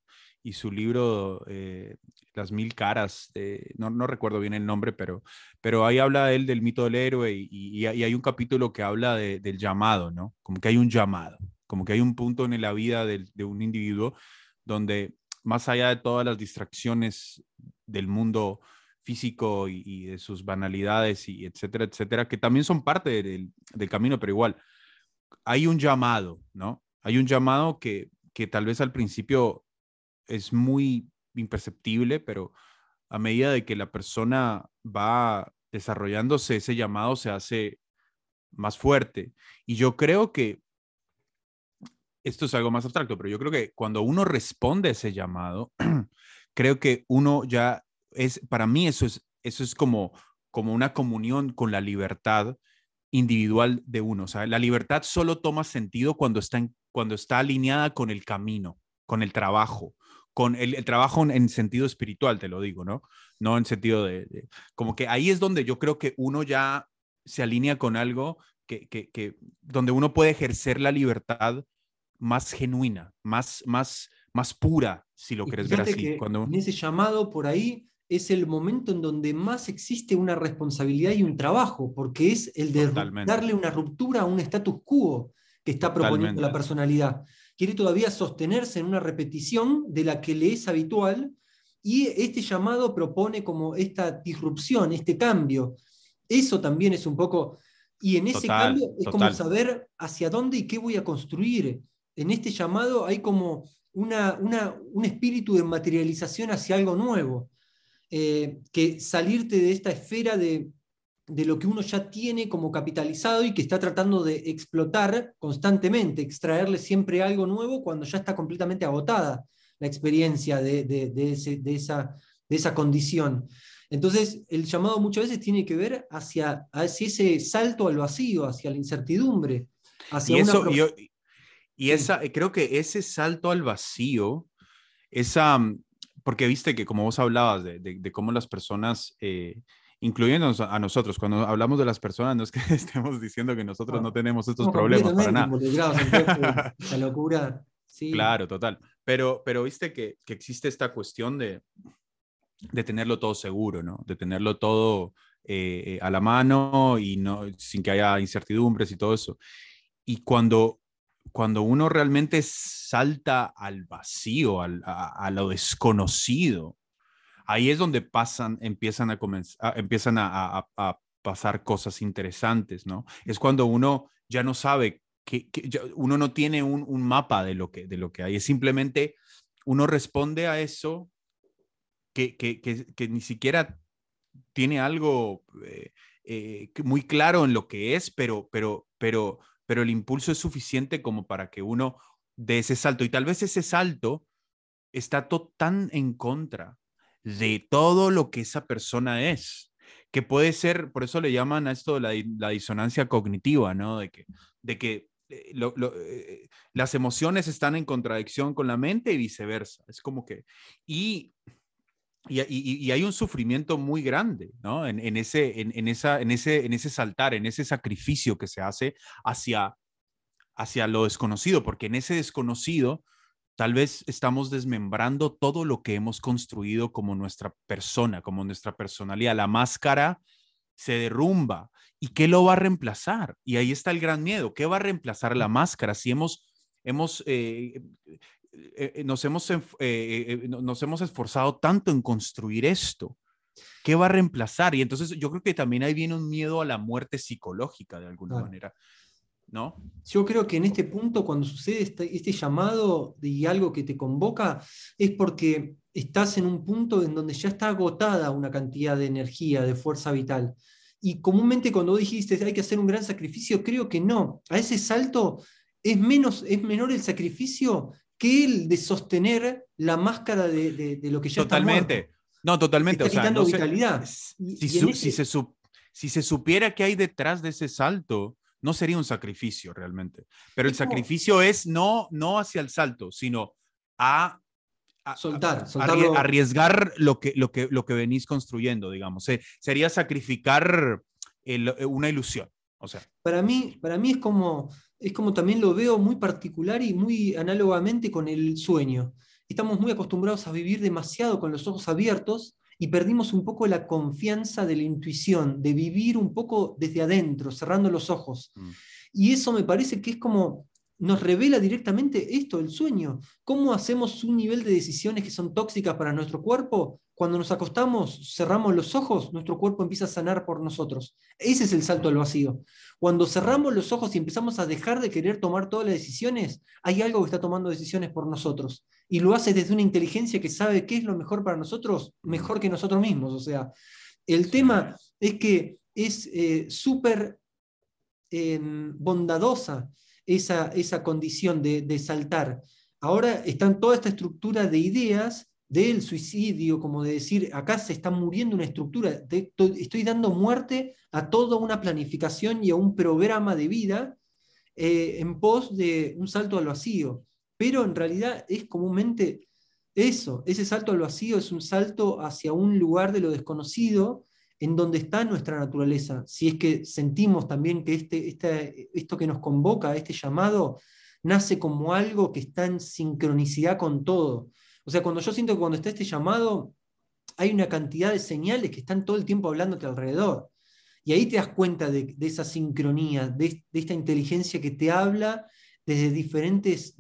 [SPEAKER 2] y su libro eh, Las mil caras, no, no, recuerdo bien el nombre, pero, pero ahí habla él del mito del héroe y, hay un capítulo que habla del llamado, ¿no? Como que hay un llamado, como que hay un punto en la vida de, de un individuo donde más allá de todas las distracciones del mundo, físico y, de sus banalidades y etcétera, etcétera, que también son parte del, camino, pero igual hay un llamado, ¿no? Hay un llamado que, que tal vez al principio es muy imperceptible, pero a medida de que la persona va desarrollándose, ese llamado se hace más fuerte. Y yo creo que esto es algo más abstracto, pero yo creo que cuando uno responde a ese llamado, creo que uno ya es, para mí eso es, eso es como, como una comunión con la libertad individual de uno. O sea, la libertad solo toma sentido cuando está, cuando está alineada con el camino, con el trabajo, con el, trabajo en, sentido espiritual, te lo digo, ¿no? No en sentido de, Como que ahí es donde yo creo que uno ya se alinea con algo que, que, que donde uno puede ejercer la libertad más genuina, más, más, más pura, si lo quieres ver así.
[SPEAKER 1] Cuando... En ese llamado por ahí es el momento en donde más existe una responsabilidad y un trabajo, porque es el de darle una ruptura a un status quo que está proponiendo la personalidad. Quiere todavía sostenerse en una repetición de la que le es habitual y este llamado propone como esta disrupción, este cambio. Eso también es un poco... Y en ese cambio es como saber hacia dónde y qué voy a construir. En este llamado hay como una, un espíritu de materialización hacia algo nuevo. Eh, que salirte de esta esfera de, lo que uno ya tiene como capitalizado y que está tratando de explotar constantemente, extraerle siempre algo nuevo cuando ya está completamente agotada la experiencia de, esa, de esa condición. Entonces, el llamado muchas veces tiene que ver hacia, hacia ese salto al vacío, hacia la incertidumbre. Hacia
[SPEAKER 2] y eso, y, esa, creo que ese salto al vacío, esa, porque viste que como vos hablabas de, cómo las personas, eh, incluyéndonos a nosotros, cuando hablamos de las personas, no es que estemos diciendo que nosotros no, tenemos estos problemas para nada.
[SPEAKER 1] la locura. Sí.
[SPEAKER 2] Claro, total. Pero, pero viste que, que existe esta cuestión de, de tenerlo todo seguro, ¿no? De tenerlo todo eh, a la mano y no, sin que haya incertidumbres y todo eso. Y cuando cuando uno realmente salta al vacío, a, lo desconocido, ahí es donde pasan, empiezan a, comenzar, empiezan a, pasar cosas interesantes, ¿no? Es cuando uno ya no sabe, que, uno no tiene un, mapa de lo, que, de lo que hay, es simplemente uno responde a eso que, que ni siquiera tiene algo eh, eh, muy claro en lo que es, pero, pero, pero pero el impulso es suficiente como para que uno dé ese salto. Y tal vez ese salto está tan en contra de todo lo que esa persona es, que puede ser, por eso le llaman a esto la, la disonancia cognitiva, ¿no? De que, de que eh, eh, las emociones están en contradicción con la mente y viceversa. Es como que, y, y, hay un sufrimiento muy grande, ¿no? En, ese, en, esa, en, ese, en ese saltar, en ese sacrificio que se hace hacia, hacia lo desconocido, porque en ese desconocido tal vez estamos desmembrando todo lo que hemos construido como nuestra persona, como nuestra personalidad. La máscara se derrumba. ¿Y qué lo va a reemplazar? Y ahí está el gran miedo. ¿Qué va a reemplazar la máscara? Si hemos, hemos, eh, eh, eh, nos, hemos, nos hemos esforzado tanto en construir esto, ¿qué va a reemplazar? Y entonces yo creo que también ahí viene un miedo a la muerte psicológica de alguna manera. ¿No?
[SPEAKER 1] Yo creo que en este punto, cuando sucede este, este llamado y algo que te convoca, es porque estás en un punto en donde ya está agotada una cantidad de energía, de fuerza vital. Y comúnmente cuando dijiste hay que hacer un gran sacrificio, creo que no. A ese salto es, menos, es menor el sacrificio que el de sostener la máscara de, lo que ya
[SPEAKER 2] totalmente.
[SPEAKER 1] está
[SPEAKER 2] No, totalmente.
[SPEAKER 1] Está quitando vitalidad.
[SPEAKER 2] si, se, si se supiera qué hay detrás de ese salto, no sería un sacrificio realmente. Pero el sacrificio es no, no hacia el salto, sino a
[SPEAKER 1] soltar,
[SPEAKER 2] arriesgar lo que, lo, que, lo que venís construyendo, digamos. sería sacrificar eh, una ilusión. O sea.
[SPEAKER 1] Para mí, para mí es como, es como también lo veo muy particular y muy análogamente con el sueño. Estamos muy acostumbrados a vivir demasiado con los ojos abiertos y perdimos un poco la confianza de la intuición, de vivir un poco desde adentro, cerrando los ojos. Mm. Y eso me parece que es como nos revela directamente esto, el sueño. ¿Cómo hacemos un nivel de decisiones que son tóxicas para nuestro cuerpo? Cuando nos acostamos, cerramos los ojos, nuestro cuerpo empieza a sanar por nosotros. Ese es el salto al vacío. Cuando cerramos los ojos y empezamos a dejar de querer tomar todas las decisiones, hay algo que está tomando decisiones por nosotros. Y lo hace desde una inteligencia que sabe qué es lo mejor para nosotros, mejor que nosotros mismos. O sea, el tema es que es eh, súper em, bondadosa esa, esa condición de, saltar. Ahora está toda esta estructura de ideas del suicidio, como de decir, acá se está muriendo una estructura, estoy dando muerte a toda una planificación y a un programa de vida eh, en pos de un salto al vacío. Pero en realidad es comúnmente eso, ese salto al vacío es un salto hacia un lugar de lo desconocido en donde está nuestra naturaleza, si es que sentimos también que este, este, esto que nos convoca, este llamado, nace como algo que está en sincronicidad con todo. O sea, cuando yo siento que cuando está este llamado, hay una cantidad de señales que están todo el tiempo hablándote alrededor. Y ahí te das cuenta de, esa sincronía, de, esta inteligencia que te habla desde diferentes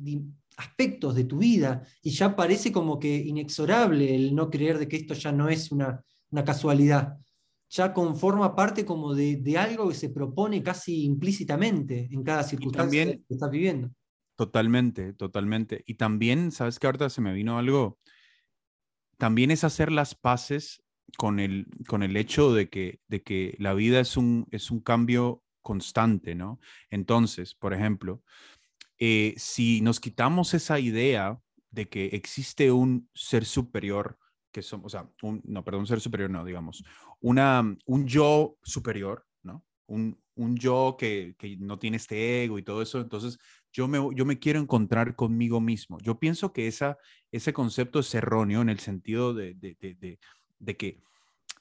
[SPEAKER 1] aspectos de tu vida. Y ya parece como que inexorable el no creer de que esto ya no es una, una casualidad ya conforma parte como de, algo que se propone casi implícitamente en cada circunstancia que estás viviendo.
[SPEAKER 2] Totalmente, totalmente. Y también, ¿sabes qué? Ahorita se me vino algo. También es hacer las paces con el, con el hecho de que, de que la vida es un, es un cambio constante, ¿no? Entonces, por ejemplo, eh, si nos quitamos esa idea de que existe un ser superior que somos, o sea, un, no, perdón, un ser superior, no, digamos, una, un yo superior, ¿no? Un, un yo que, que, no tiene este ego y todo eso, entonces yo me, yo me quiero encontrar conmigo mismo. Yo pienso que esa, ese concepto es erróneo en el sentido de, de, de, de que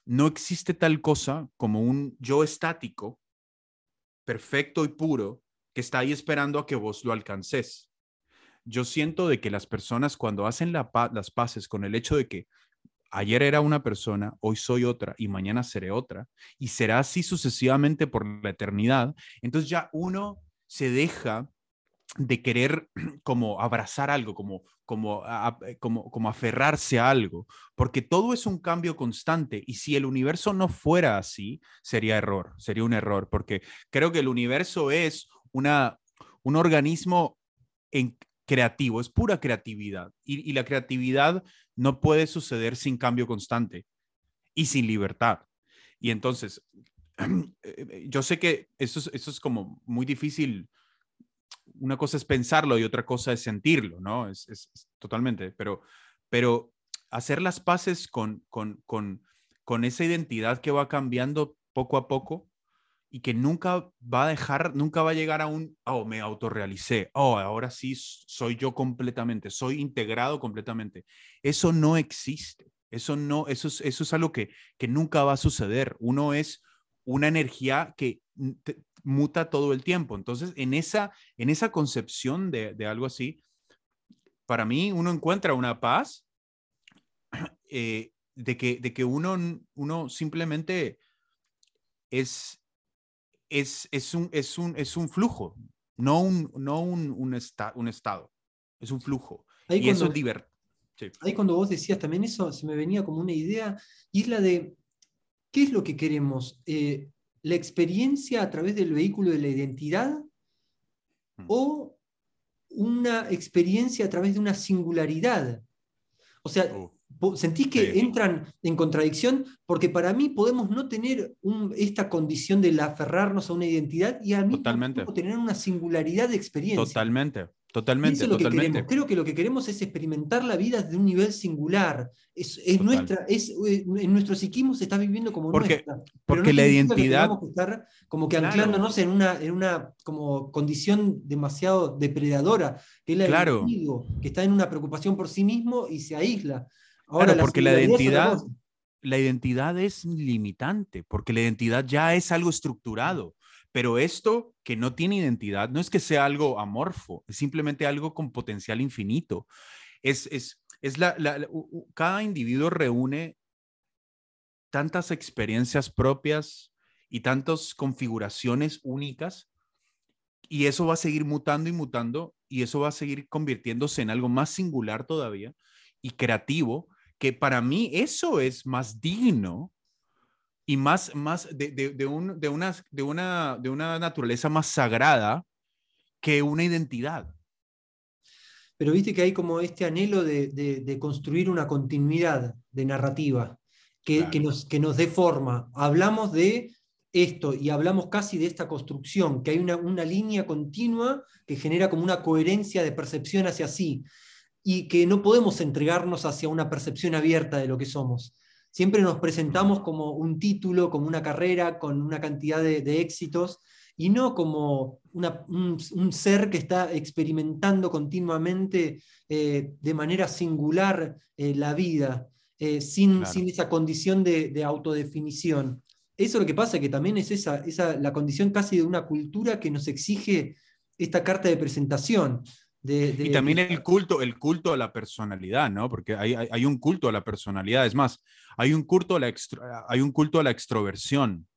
[SPEAKER 2] no existe tal cosa como un yo estático, perfecto y puro, que está ahí esperando a que vos lo alcances. Yo siento de que las personas cuando hacen la, las paces con el hecho de que ayer era una persona, hoy soy otra y mañana seré otra, y será así sucesivamente por la eternidad, entonces ya uno se deja de querer como abrazar algo, como, como, como, como aferrarse a algo, porque todo es un cambio constante y si el universo no fuera así, sería error, sería un error, porque creo que el universo es una, un organismo en, creativo, es pura creatividad y, la creatividad no puede suceder sin cambio constante y sin libertad. Y entonces, eh, yo sé que eso es, es como muy difícil. Una cosa es pensarlo y otra cosa es sentirlo, ¿no? Es, totalmente, pero, pero hacer las paces con, con, con, con esa identidad que va cambiando poco a poco y que nunca va a dejar, nunca va a llegar a un, oh, me autorrealicé, oh, ahora sí soy yo completamente, soy integrado completamente. Eso no existe. Eso no, eso es, eso es algo que, que nunca va a suceder. Uno es una energía que muta todo el tiempo. Entonces, en esa, en esa concepción de, de algo así, para mí uno encuentra una paz eh, de, que, de que uno, uno simplemente es, es, es, un, es, un, es un flujo, no un, no un, un, un estado, es un flujo. y eso es divertido.
[SPEAKER 1] Ahí cuando vos decías también eso, se me venía como una idea, y es la de, ¿qué es lo que queremos? Eh, ¿La experiencia a través del vehículo de la identidad mm. o una experiencia a través de una singularidad? O sea, oh. ¿Sentís que entran en contradicción? Porque para mí podemos no tener esta condición de aferrarnos a una identidad y al mismo tiempo tener una singularidad de experiencia.
[SPEAKER 2] Totalmente. Totalmente, totalmente.
[SPEAKER 1] Creo que lo que queremos es experimentar la vida de un nivel singular. Es, nuestra, es, eh, en nuestro psiquismo se está viviendo como
[SPEAKER 2] porque, Porque la identidad.
[SPEAKER 1] Que estar como que anclándonos en una, en una como condición demasiado depredadora, que es la
[SPEAKER 2] claro.
[SPEAKER 1] que está en una preocupación por sí mismo y se aísla.
[SPEAKER 2] Ahora, porque la identidad, la identidad es limitante, porque la identidad ya es algo estructurado. Pero esto que no tiene identidad no es que sea algo amorfo, es simplemente algo con potencial infinito. Es, es, es la, cada individuo reúne tantas experiencias propias y tantas configuraciones únicas y eso va a seguir mutando y mutando y eso va a seguir convirtiéndose en algo más singular todavía y creativo, que para mí eso es más digno y más, más de, de, de, un, de, una, de, una, de una naturaleza más sagrada que una identidad.
[SPEAKER 1] Pero viste que hay como este anhelo de, construir una continuidad de narrativa que, que, nos, que nos dé forma. Hablamos de esto y hablamos casi de esta construcción, que hay una, una línea continua que genera como una coherencia de percepción hacia sí y que no podemos entregarnos hacia una percepción abierta de lo que somos. Siempre nos presentamos como un título, como una carrera, con una cantidad de, éxitos, y no como un, ser que está experimentando continuamente eh, de manera singular eh, la vida, eh, sin, sin, esa condición de, autodefinición. Eso lo que pasa, que también es esa, esa, la condición casi de una cultura que nos exige esta carta de presentación y
[SPEAKER 2] también el culto, el culto a la personalidad, ¿no? Porque hay, hay, un culto a la personalidad. Es más, hay un culto a la, hay un culto a la extroversión,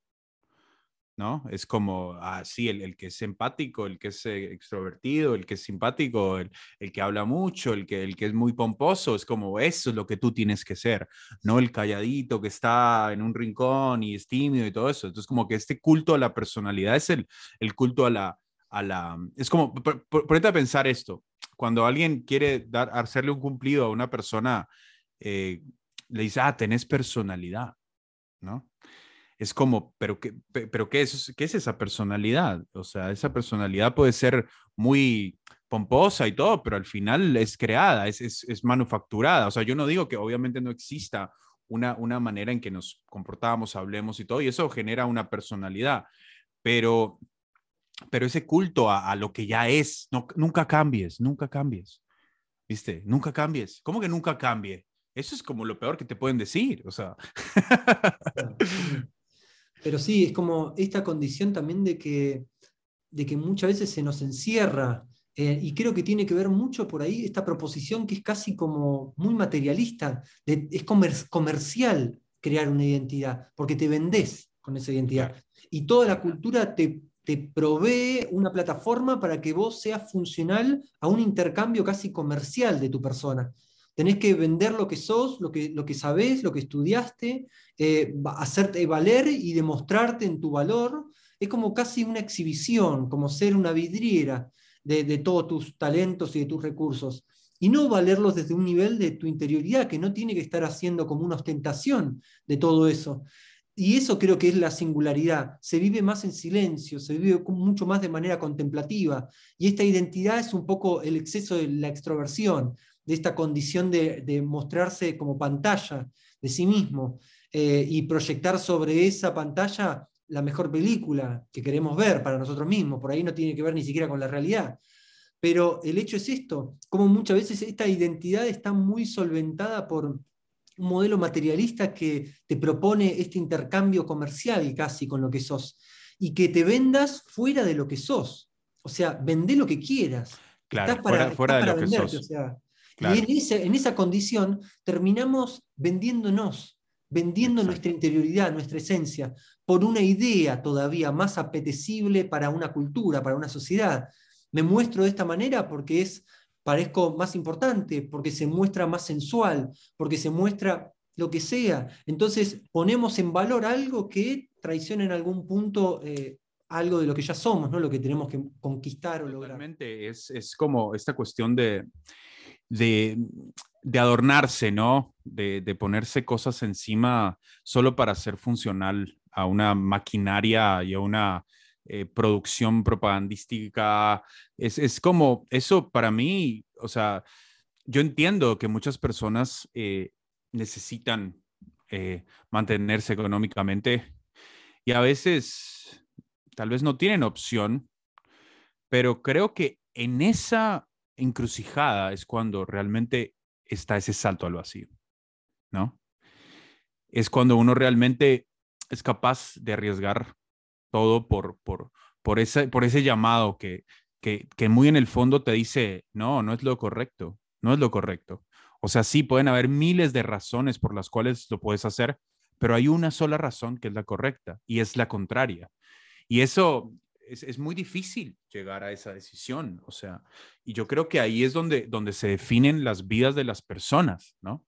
[SPEAKER 2] ¿no? Es como, así, ah, el, el, que es empático, el que es eh, extrovertido, el que es simpático, el, el, que habla mucho, el que, el que es muy pomposo, es como, eso es lo que tú tienes que ser, no el calladito que está en un rincón y es tímido y todo eso. Entonces, como que este culto a la personalidad es el, el culto a la, la... Es como, ponete a pensar esto, cuando alguien quiere dar, hacerle un cumplido a una persona, eh, le dice, ah, tenés personalidad, ¿no? Es como, pero, qué, pero ¿qué, es, ¿qué es esa personalidad? O sea, esa personalidad puede ser muy pomposa y todo, pero al final es creada, es, es, es manufacturada. O sea, yo no digo que obviamente no exista una, una manera en que nos comportamos, hablemos y todo, y eso genera una personalidad, pero pero ese culto a, lo que ya es, no, nunca cambies, nunca cambies. ¿Viste? Nunca cambies. ¿Cómo que nunca cambie? Eso es como lo peor que te pueden decir, o sea.
[SPEAKER 1] Pero sí, es como esta condición también de que, de que muchas veces se nos encierra, eh, y creo que tiene que ver mucho por ahí esta proposición que es casi como muy materialista, es comercial crear una identidad, porque te vendés con esa identidad. Y toda la cultura te te provee una plataforma para que vos seas funcional a un intercambio casi comercial de tu persona. Tenés que vender lo que sos, lo que, lo que sabés, lo que estudiaste, eh, hacerte valer y demostrarte en tu valor. Es como casi una exhibición, como ser una vidriera de, de todos tus talentos y de tus recursos. Y no valerlos desde un nivel de tu interioridad, que no tiene que estar haciendo como una ostentación de todo eso, y eso creo que es la singularidad. Se vive más en silencio, se vive mucho más de manera contemplativa. Y esta identidad es un poco el exceso de la extroversión. de esta condición de, mostrarse como pantalla de sí mismo eh, y proyectar sobre esa pantalla la mejor película que queremos ver para nosotros mismos. Por ahí no tiene que ver ni siquiera con la realidad. Pero el hecho es esto, como muchas veces esta identidad está muy solventada por un modelo materialista que te propone este intercambio comercial casi con lo que sos y que te vendas fuera de lo que sos. O sea, vende lo que quieras.
[SPEAKER 2] Claro, fuera, de lo que sos.
[SPEAKER 1] Y en esa, condición terminamos vendiéndonos, vendiendo nuestra interioridad, nuestra esencia, por una idea todavía más apetecible para una cultura, para una sociedad. Me muestro de esta manera porque es, parezco más importante, porque se muestra más sensual, porque se muestra lo que sea. Entonces ponemos en valor algo que traiciona en algún punto eh, algo de lo que ya somos, ¿no? lo que tenemos que conquistar o lograr.
[SPEAKER 2] Es, es como esta cuestión de, de, de adornarse, ¿no? De, de, ponerse cosas encima solo para ser funcional a una maquinaria y a una eh, producción propagandística. Es, es, como, eso para mí, o sea, yo entiendo que muchas personas eh, necesitan eh, mantenerse económicamente y a veces tal vez no tienen opción, pero creo que en esa encrucijada es cuando realmente está ese salto al vacío, ¿no? Es cuando uno realmente es capaz de arriesgar todo por, por, por, ese, por ese llamado que, que, que muy en el fondo te dice, no, no es lo correcto, no es lo correcto. O sea, sí, pueden haber miles de razones por las cuales lo puedes hacer, pero hay una sola razón que es la correcta y es la contraria. Y eso es, muy difícil llegar a esa decisión, o sea, y yo creo que ahí es donde, donde se definen las vidas de las personas, ¿no?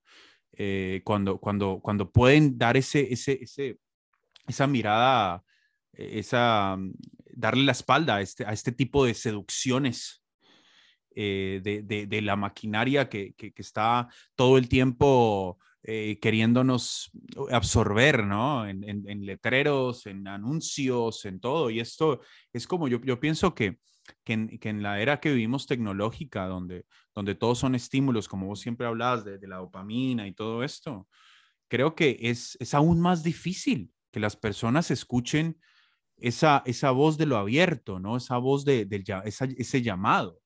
[SPEAKER 2] Eh, cuando, cuando, cuando pueden dar ese, ese, ese, esa mirada, esa, mm, darle la espalda a este, este tipo de seducciones eh, de, de, la maquinaria que, está todo el tiempo eh, queriéndonos absorber, ¿no? En, letreros, en anuncios, en todo. Y esto es como yo, pienso que, que, en, la era que vivimos tecnológica, donde, donde todos son estímulos, como vos siempre hablabas de, la dopamina y todo esto, creo que es, es aún más difícil que las personas escuchen esa, esa voz de lo abierto, ¿no? Esa voz de, del, ese llamado.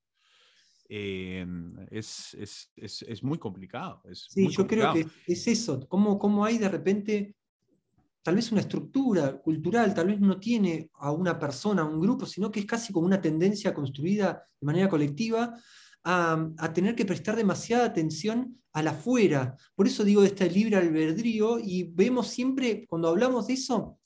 [SPEAKER 2] Eh, es, es, es, es, muy complicado.
[SPEAKER 1] sí, yo creo que es eso, cómo, cómo hay de repente tal vez una estructura cultural, tal vez no tiene a una persona, a un grupo, sino que es casi como una tendencia construida de manera colectiva a, a, tener que prestar demasiada atención al afuera. Por eso digo este libre albedrío y vemos siempre, cuando hablamos de eso,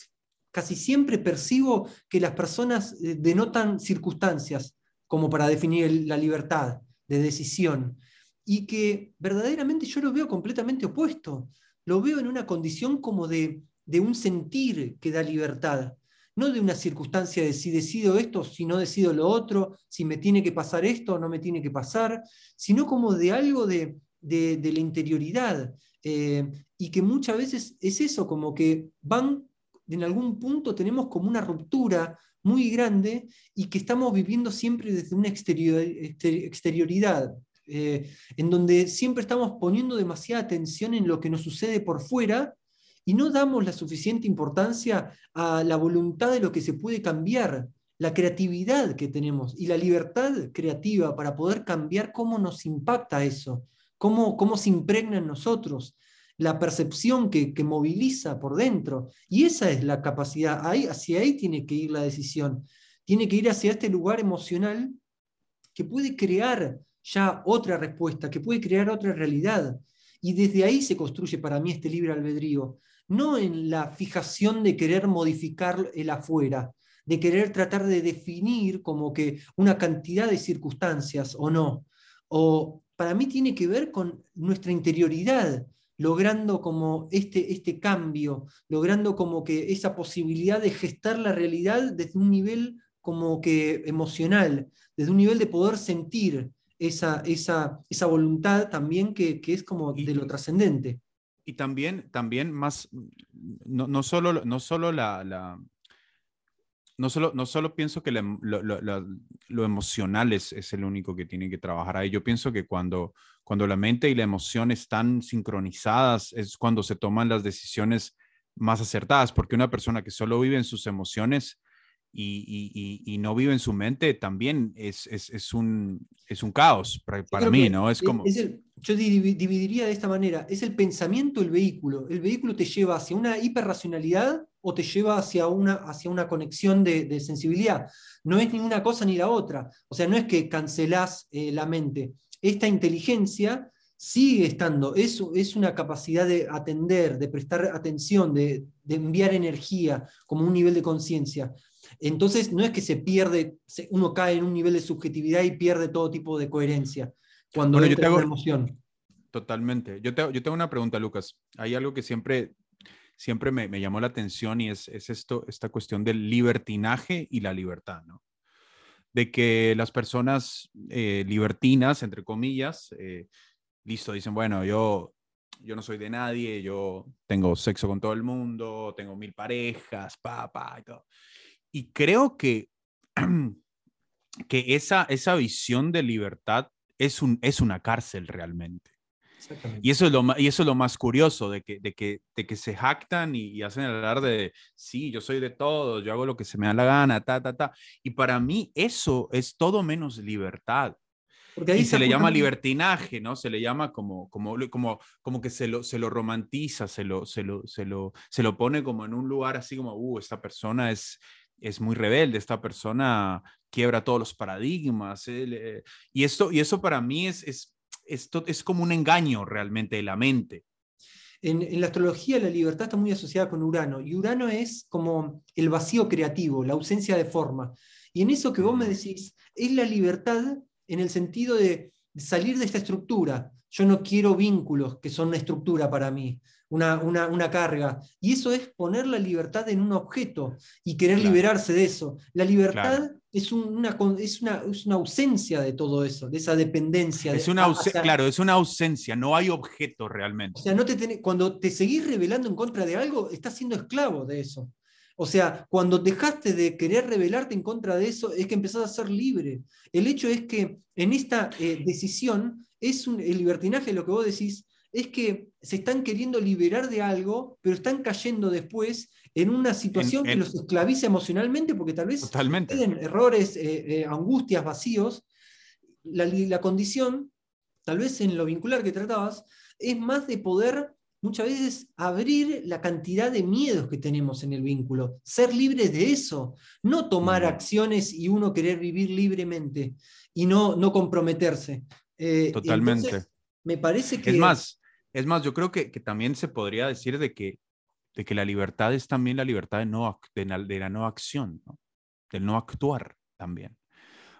[SPEAKER 1] casi siempre percibo que las personas eh, denotan circunstancias como para definir la libertad de decisión. Y que verdaderamente yo lo veo completamente opuesto. Lo veo en una condición como de, un sentir que da libertad. No de una circunstancia de si decido esto, si no decido lo otro, si me tiene que pasar esto o no me tiene que pasar, sino como de algo de, la interioridad. Eh, y que muchas veces es eso, como que van, en algún punto tenemos como una ruptura muy grande y que estamos viviendo siempre desde una exterioridad, eh, en donde siempre estamos poniendo demasiada atención en lo que nos sucede por fuera y no damos la suficiente importancia a la voluntad de lo que se puede cambiar, la creatividad que tenemos y la libertad creativa para poder cambiar cómo nos impacta eso, cómo, cómo se impregna en nosotros la percepción que, moviliza por dentro. Y esa es la capacidad, ahí, hacia ahí tiene que ir la decisión. Tiene que ir hacia este lugar emocional que puede crear ya otra respuesta, que puede crear otra realidad. Y desde ahí se construye para mí este libre albedrío, no en la fijación de querer modificar el afuera, de querer tratar de definir como que una cantidad de circunstancias o no. O para mí tiene que ver con nuestra interioridad, logrando como este, este cambio, logrando como que esa posibilidad de gestar la realidad desde un nivel como que emocional, desde un nivel de poder sentir esa, esa, esa voluntad también que, es como de lo trascendente.
[SPEAKER 2] Y también, también más, no, no solo, no solo la, no solo, no solo pienso que lo, emocional es, es, el único que tiene que trabajar ahí, yo pienso que cuando, cuando la mente y la emoción están sincronizadas es cuando se toman las decisiones más acertadas, porque una persona que solo vive en sus emociones y, no vive en su mente también es, es, un, es un caos para, mí, ¿no? Es como...
[SPEAKER 1] yo dividiría de esta manera, es el pensamiento el vehículo. El vehículo te lleva hacia una hiperracionalidad o te lleva hacia una, hacia una conexión de, sensibilidad. No es ni una cosa ni la otra. O sea, no es que cancelás eh, la mente. Esta inteligencia sigue estando, es, es una capacidad de atender, de prestar atención, de, enviar energía como un nivel de conciencia. Entonces, no es que se pierde, uno cae en un nivel de subjetividad y pierde todo tipo de coherencia cuando bueno, entra emoción.
[SPEAKER 2] Totalmente. Yo yo tengo una pregunta, Lucas. Hay algo que siempre siempre me, llamó la atención y es, esto, esta cuestión del libertinaje y la libertad, ¿no? De que las personas eh, libertinas, entre comillas, eh, listo, dicen, bueno, yo, yo no soy de nadie, yo tengo sexo con todo el mundo, tengo mil parejas, papá y todo. Y creo que, que esa, esa visión de libertad es, un, es una cárcel realmente. Y eso, es lo, y eso es lo más curioso, de que, de que, de que se jactan y, hacen hablar de, sí, yo soy de todos, yo hago lo que se me da la gana, ta, ta, ta. Y para mí eso es todo menos libertad. y se le llama libertinaje, ¿no? Se le llama como, como, como, como que se lo, se lo romantiza, se lo, se, lo, se, lo, se lo pone como en un lugar así como, uh, esta persona es, es muy rebelde, esta persona quiebra todos los paradigmas. Eh, y, esto, y eso para mí es, es, esto es como un engaño realmente de la mente.
[SPEAKER 1] En, la astrología la libertad está muy asociada con Urano y Urano es como el vacío creativo, la ausencia de forma. Y en eso que vos me decís, es la libertad en el sentido de salir de esta estructura. Yo no quiero vínculos que son una estructura para mí, una, una, carga. Y eso es poner la libertad en un objeto y querer liberarse de eso. La libertad es una, es, una, es una ausencia de todo eso, de esa dependencia.
[SPEAKER 2] Es una claro, es una ausencia, no hay objeto realmente.
[SPEAKER 1] O sea, no te cuando te seguís rebelando en contra de algo, estás siendo esclavo de eso. O sea, cuando dejaste de querer rebelarte en contra de eso, es que empezás a ser libre. El hecho es que en esta eh, decisión, es un, el libertinaje, lo que vos decís, es que se están queriendo liberar de algo, pero están cayendo después en una situación que los esclaviza emocionalmente, porque tal vez tienen errores, eh, eh, angustias, vacíos. La, condición, tal vez en lo vincular que tratabas, es más de poder muchas veces abrir la cantidad de miedos que tenemos en el vínculo, ser libres de eso, no tomar acciones y uno querer vivir libremente y no, no comprometerse.
[SPEAKER 2] Eh, Totalmente.
[SPEAKER 1] me parece que...
[SPEAKER 2] Es más, es más, yo creo que, que también se podría decir de que de que la libertad es también la libertad de, no, de, la, no acción, ¿no? del no actuar también.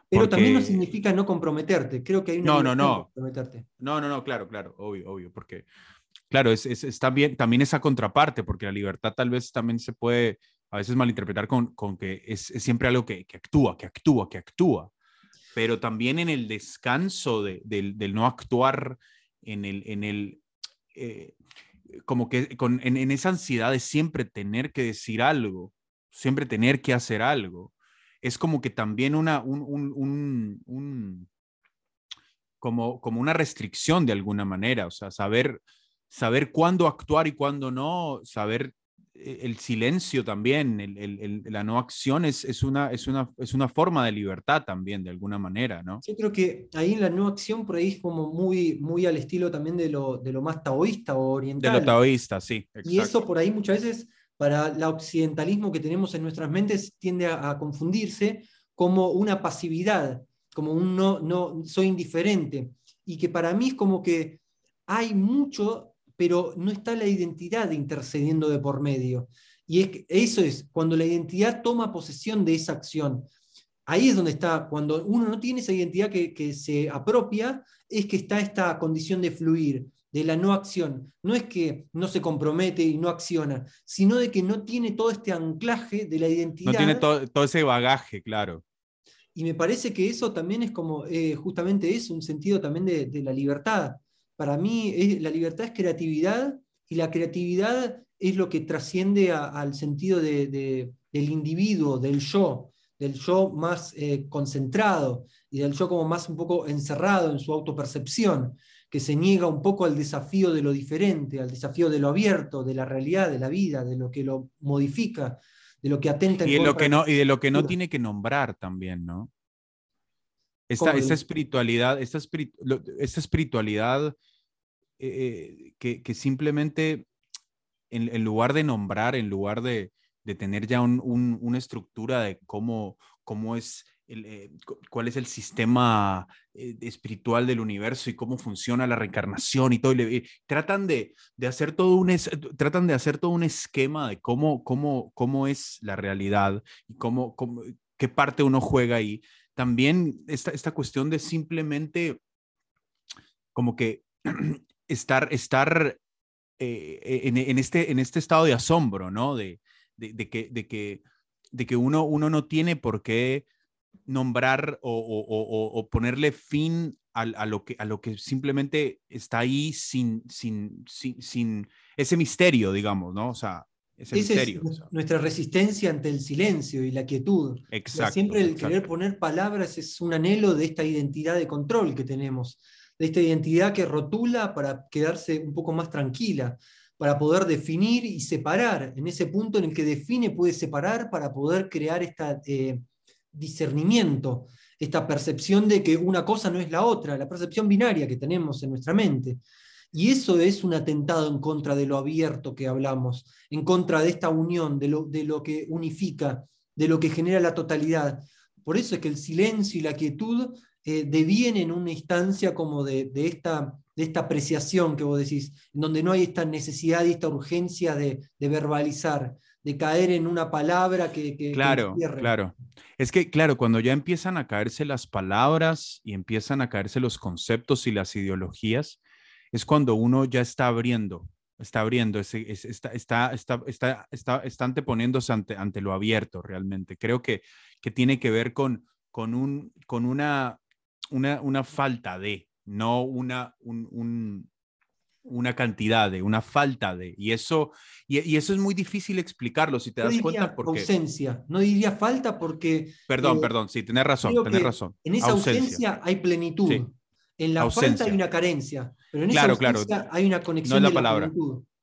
[SPEAKER 1] Pero también no significa no comprometerte. Creo que hay una
[SPEAKER 2] no, no, no. comprometerte. No, no, no, claro, claro, obvio, obvio, porque, claro, es, es, también, también esa contraparte, porque la libertad tal vez también se puede a veces malinterpretar con, con que es, es, siempre algo que, que, actúa, que actúa, que actúa, pero también en el descanso de, del, del, no actuar, en el, en el eh, como que con, en, esa ansiedad de siempre tener que decir algo, siempre tener que hacer algo, es como que también una, un, como, como una restricción de alguna manera, o sea, saber, saber cuándo actuar y cuándo no, saber el silencio también, la no acción es, una, es, una, es una forma de libertad también, de alguna manera, ¿no?
[SPEAKER 1] Yo creo que ahí en la no acción por ahí es como muy, muy al estilo también de lo, de lo más taoísta o oriental.
[SPEAKER 2] De lo taoísta, sí.
[SPEAKER 1] Y eso por ahí muchas veces para el occidentalismo que tenemos en nuestras mentes tiende a, confundirse como una pasividad, como un no, no, soy indiferente. Y que para mí es como que hay mucho pero no está la identidad intercediendo de por medio. Y es eso es, cuando la identidad toma posesión de esa acción. Ahí es donde está, cuando uno no tiene esa identidad que, se apropia, es que está esta condición de fluir, de la no acción. No es que no se compromete y no acciona, sino de que no tiene todo este anclaje de la identidad.
[SPEAKER 2] No tiene todo, ese bagaje, claro.
[SPEAKER 1] Y me parece que eso también es como, eh, justamente es un sentido también de la libertad para mí la libertad es creatividad y la creatividad es lo que trasciende al sentido de, del individuo, del yo, del yo más eh, concentrado y del yo como más un poco encerrado en su autopercepción, que se niega un poco al desafío de lo diferente, al desafío de lo abierto, de la realidad, de la vida, de lo que lo modifica, de lo que atenta
[SPEAKER 2] en y de lo que no Y de lo que no tiene que nombrar también, ¿no? Esta, esta espiritualidad, esta, esta espiritualidad eh, que, que, simplemente en, en, lugar de nombrar, en lugar de, de tener ya un, un, una estructura de cómo, cómo es el, eh, cuál es el sistema eh, espiritual del universo y cómo funciona la reencarnación y todo. Y tratan, de, de, hacer todo un tratan de hacer todo un esquema de cómo, cómo, cómo es la realidad y cómo, cómo, qué parte uno juega ahí también esta, esta cuestión de simplemente como que estar, estar eh, en, este, en este estado de asombro, ¿no? De, de, que, de, que, de que uno, uno no tiene por qué nombrar o, o, ponerle fin a, a, lo que, a lo que simplemente está ahí sin, sin, sin, sin ese misterio, digamos, ¿no? O sea, ese
[SPEAKER 1] es nuestra resistencia ante el silencio y la quietud.
[SPEAKER 2] Exacto,
[SPEAKER 1] siempre el querer poner palabras es un anhelo de esta identidad de control que tenemos, de esta identidad que rotula para quedarse un poco más tranquila, para poder definir y separar. En ese punto en el que define puede separar para poder crear este discernimiento, esta percepción de que una cosa no es la otra, la percepción binaria que tenemos en nuestra mente. Y eso es un atentado en contra de lo abierto que hablamos, en contra de esta unión, de lo, de lo que unifica, de lo que genera la totalidad. Por eso es que el silencio y la quietud eh, devienen en una instancia como de, esta, de esta apreciación que vos decís, en donde no hay esta necesidad y esta urgencia de, verbalizar, de caer en una palabra que... que
[SPEAKER 2] claro, claro. Es que, claro, cuando ya empiezan a caerse las palabras y empiezan a caerse los conceptos y las ideologías, es cuando uno ya está abriendo, está abriendo, está, está, está, está, está, anteponiéndose ante, ante lo abierto realmente. Creo que, que tiene que ver con, con, un, con una, una, una falta de, no una, un, una cantidad de, una falta de. Y eso, y, eso es muy difícil explicarlo, si te das cuenta.
[SPEAKER 1] Porque... Ausencia, no diría falta porque...
[SPEAKER 2] Perdón, eh, perdón, sí, tenés razón, tenés razón.
[SPEAKER 1] En esa ausencia, hay plenitud. En la falta hay una carencia, pero en esa claro, hay una conexión.
[SPEAKER 2] No es la palabra.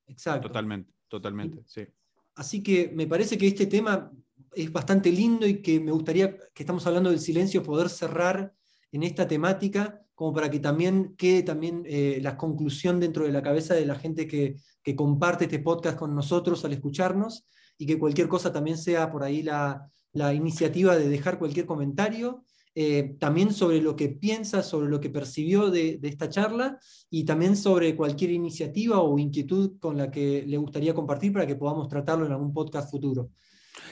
[SPEAKER 2] Exacto. Totalmente, totalmente, sí.
[SPEAKER 1] Así que me parece que este tema es bastante lindo y que me gustaría, que estamos hablando del silencio, poder cerrar en esta temática, como para que también quede también eh, la conclusión dentro de la cabeza de la gente que, que, comparte este podcast con nosotros al escucharnos y que cualquier cosa también sea por ahí la, la iniciativa de dejar cualquier comentario eh, también sobre lo que piensa, sobre lo que percibió de, esta charla y también sobre cualquier iniciativa o inquietud con la que le gustaría compartir para que podamos tratarlo en algún podcast futuro.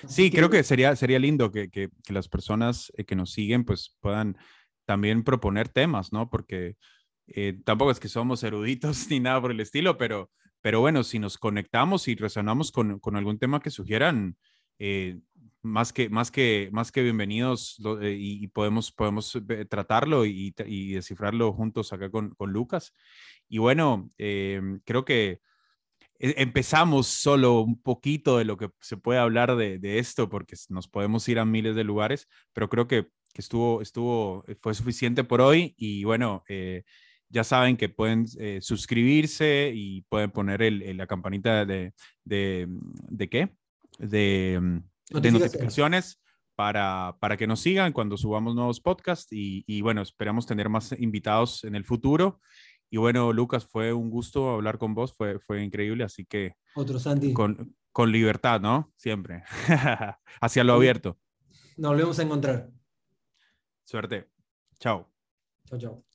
[SPEAKER 2] sí, creo que sería, sería lindo que, que, las personas eh, que nos siguen pues puedan también proponer temas, ¿no? Porque eh, tampoco es que somos eruditos ni nada por el estilo, pero, pero bueno, si nos conectamos y resonamos con, con algún tema que sugieran, eh, más que, más que, más que bienvenidos eh, y, podemos, podemos tratarlo y, descifrarlo juntos acá con, con Lucas. Y bueno, em, creo que e, empezamos solo un poquito de lo que se puede hablar de, de, esto, porque nos podemos ir a miles de lugares, pero creo que, que estuvo, estuvo, eh, fue suficiente por hoy y bueno. Eh, ya saben que pueden suscribirse y pueden poner el, la campanita de, de, de, qué? De, de notificaciones para, para que nos sigan cuando subamos nuevos podcasts y, y, bueno, esperamos tener más invitados en el futuro. Y bueno, Lucas, fue un gusto hablar con vos, fue, fue increíble, así que...
[SPEAKER 1] Otro Santi.
[SPEAKER 2] Con, con libertad, ¿no? Siempre. Hacia lo abierto.
[SPEAKER 1] Nos volvemos a encontrar.
[SPEAKER 2] Suerte. Chao.
[SPEAKER 1] Chao, chao.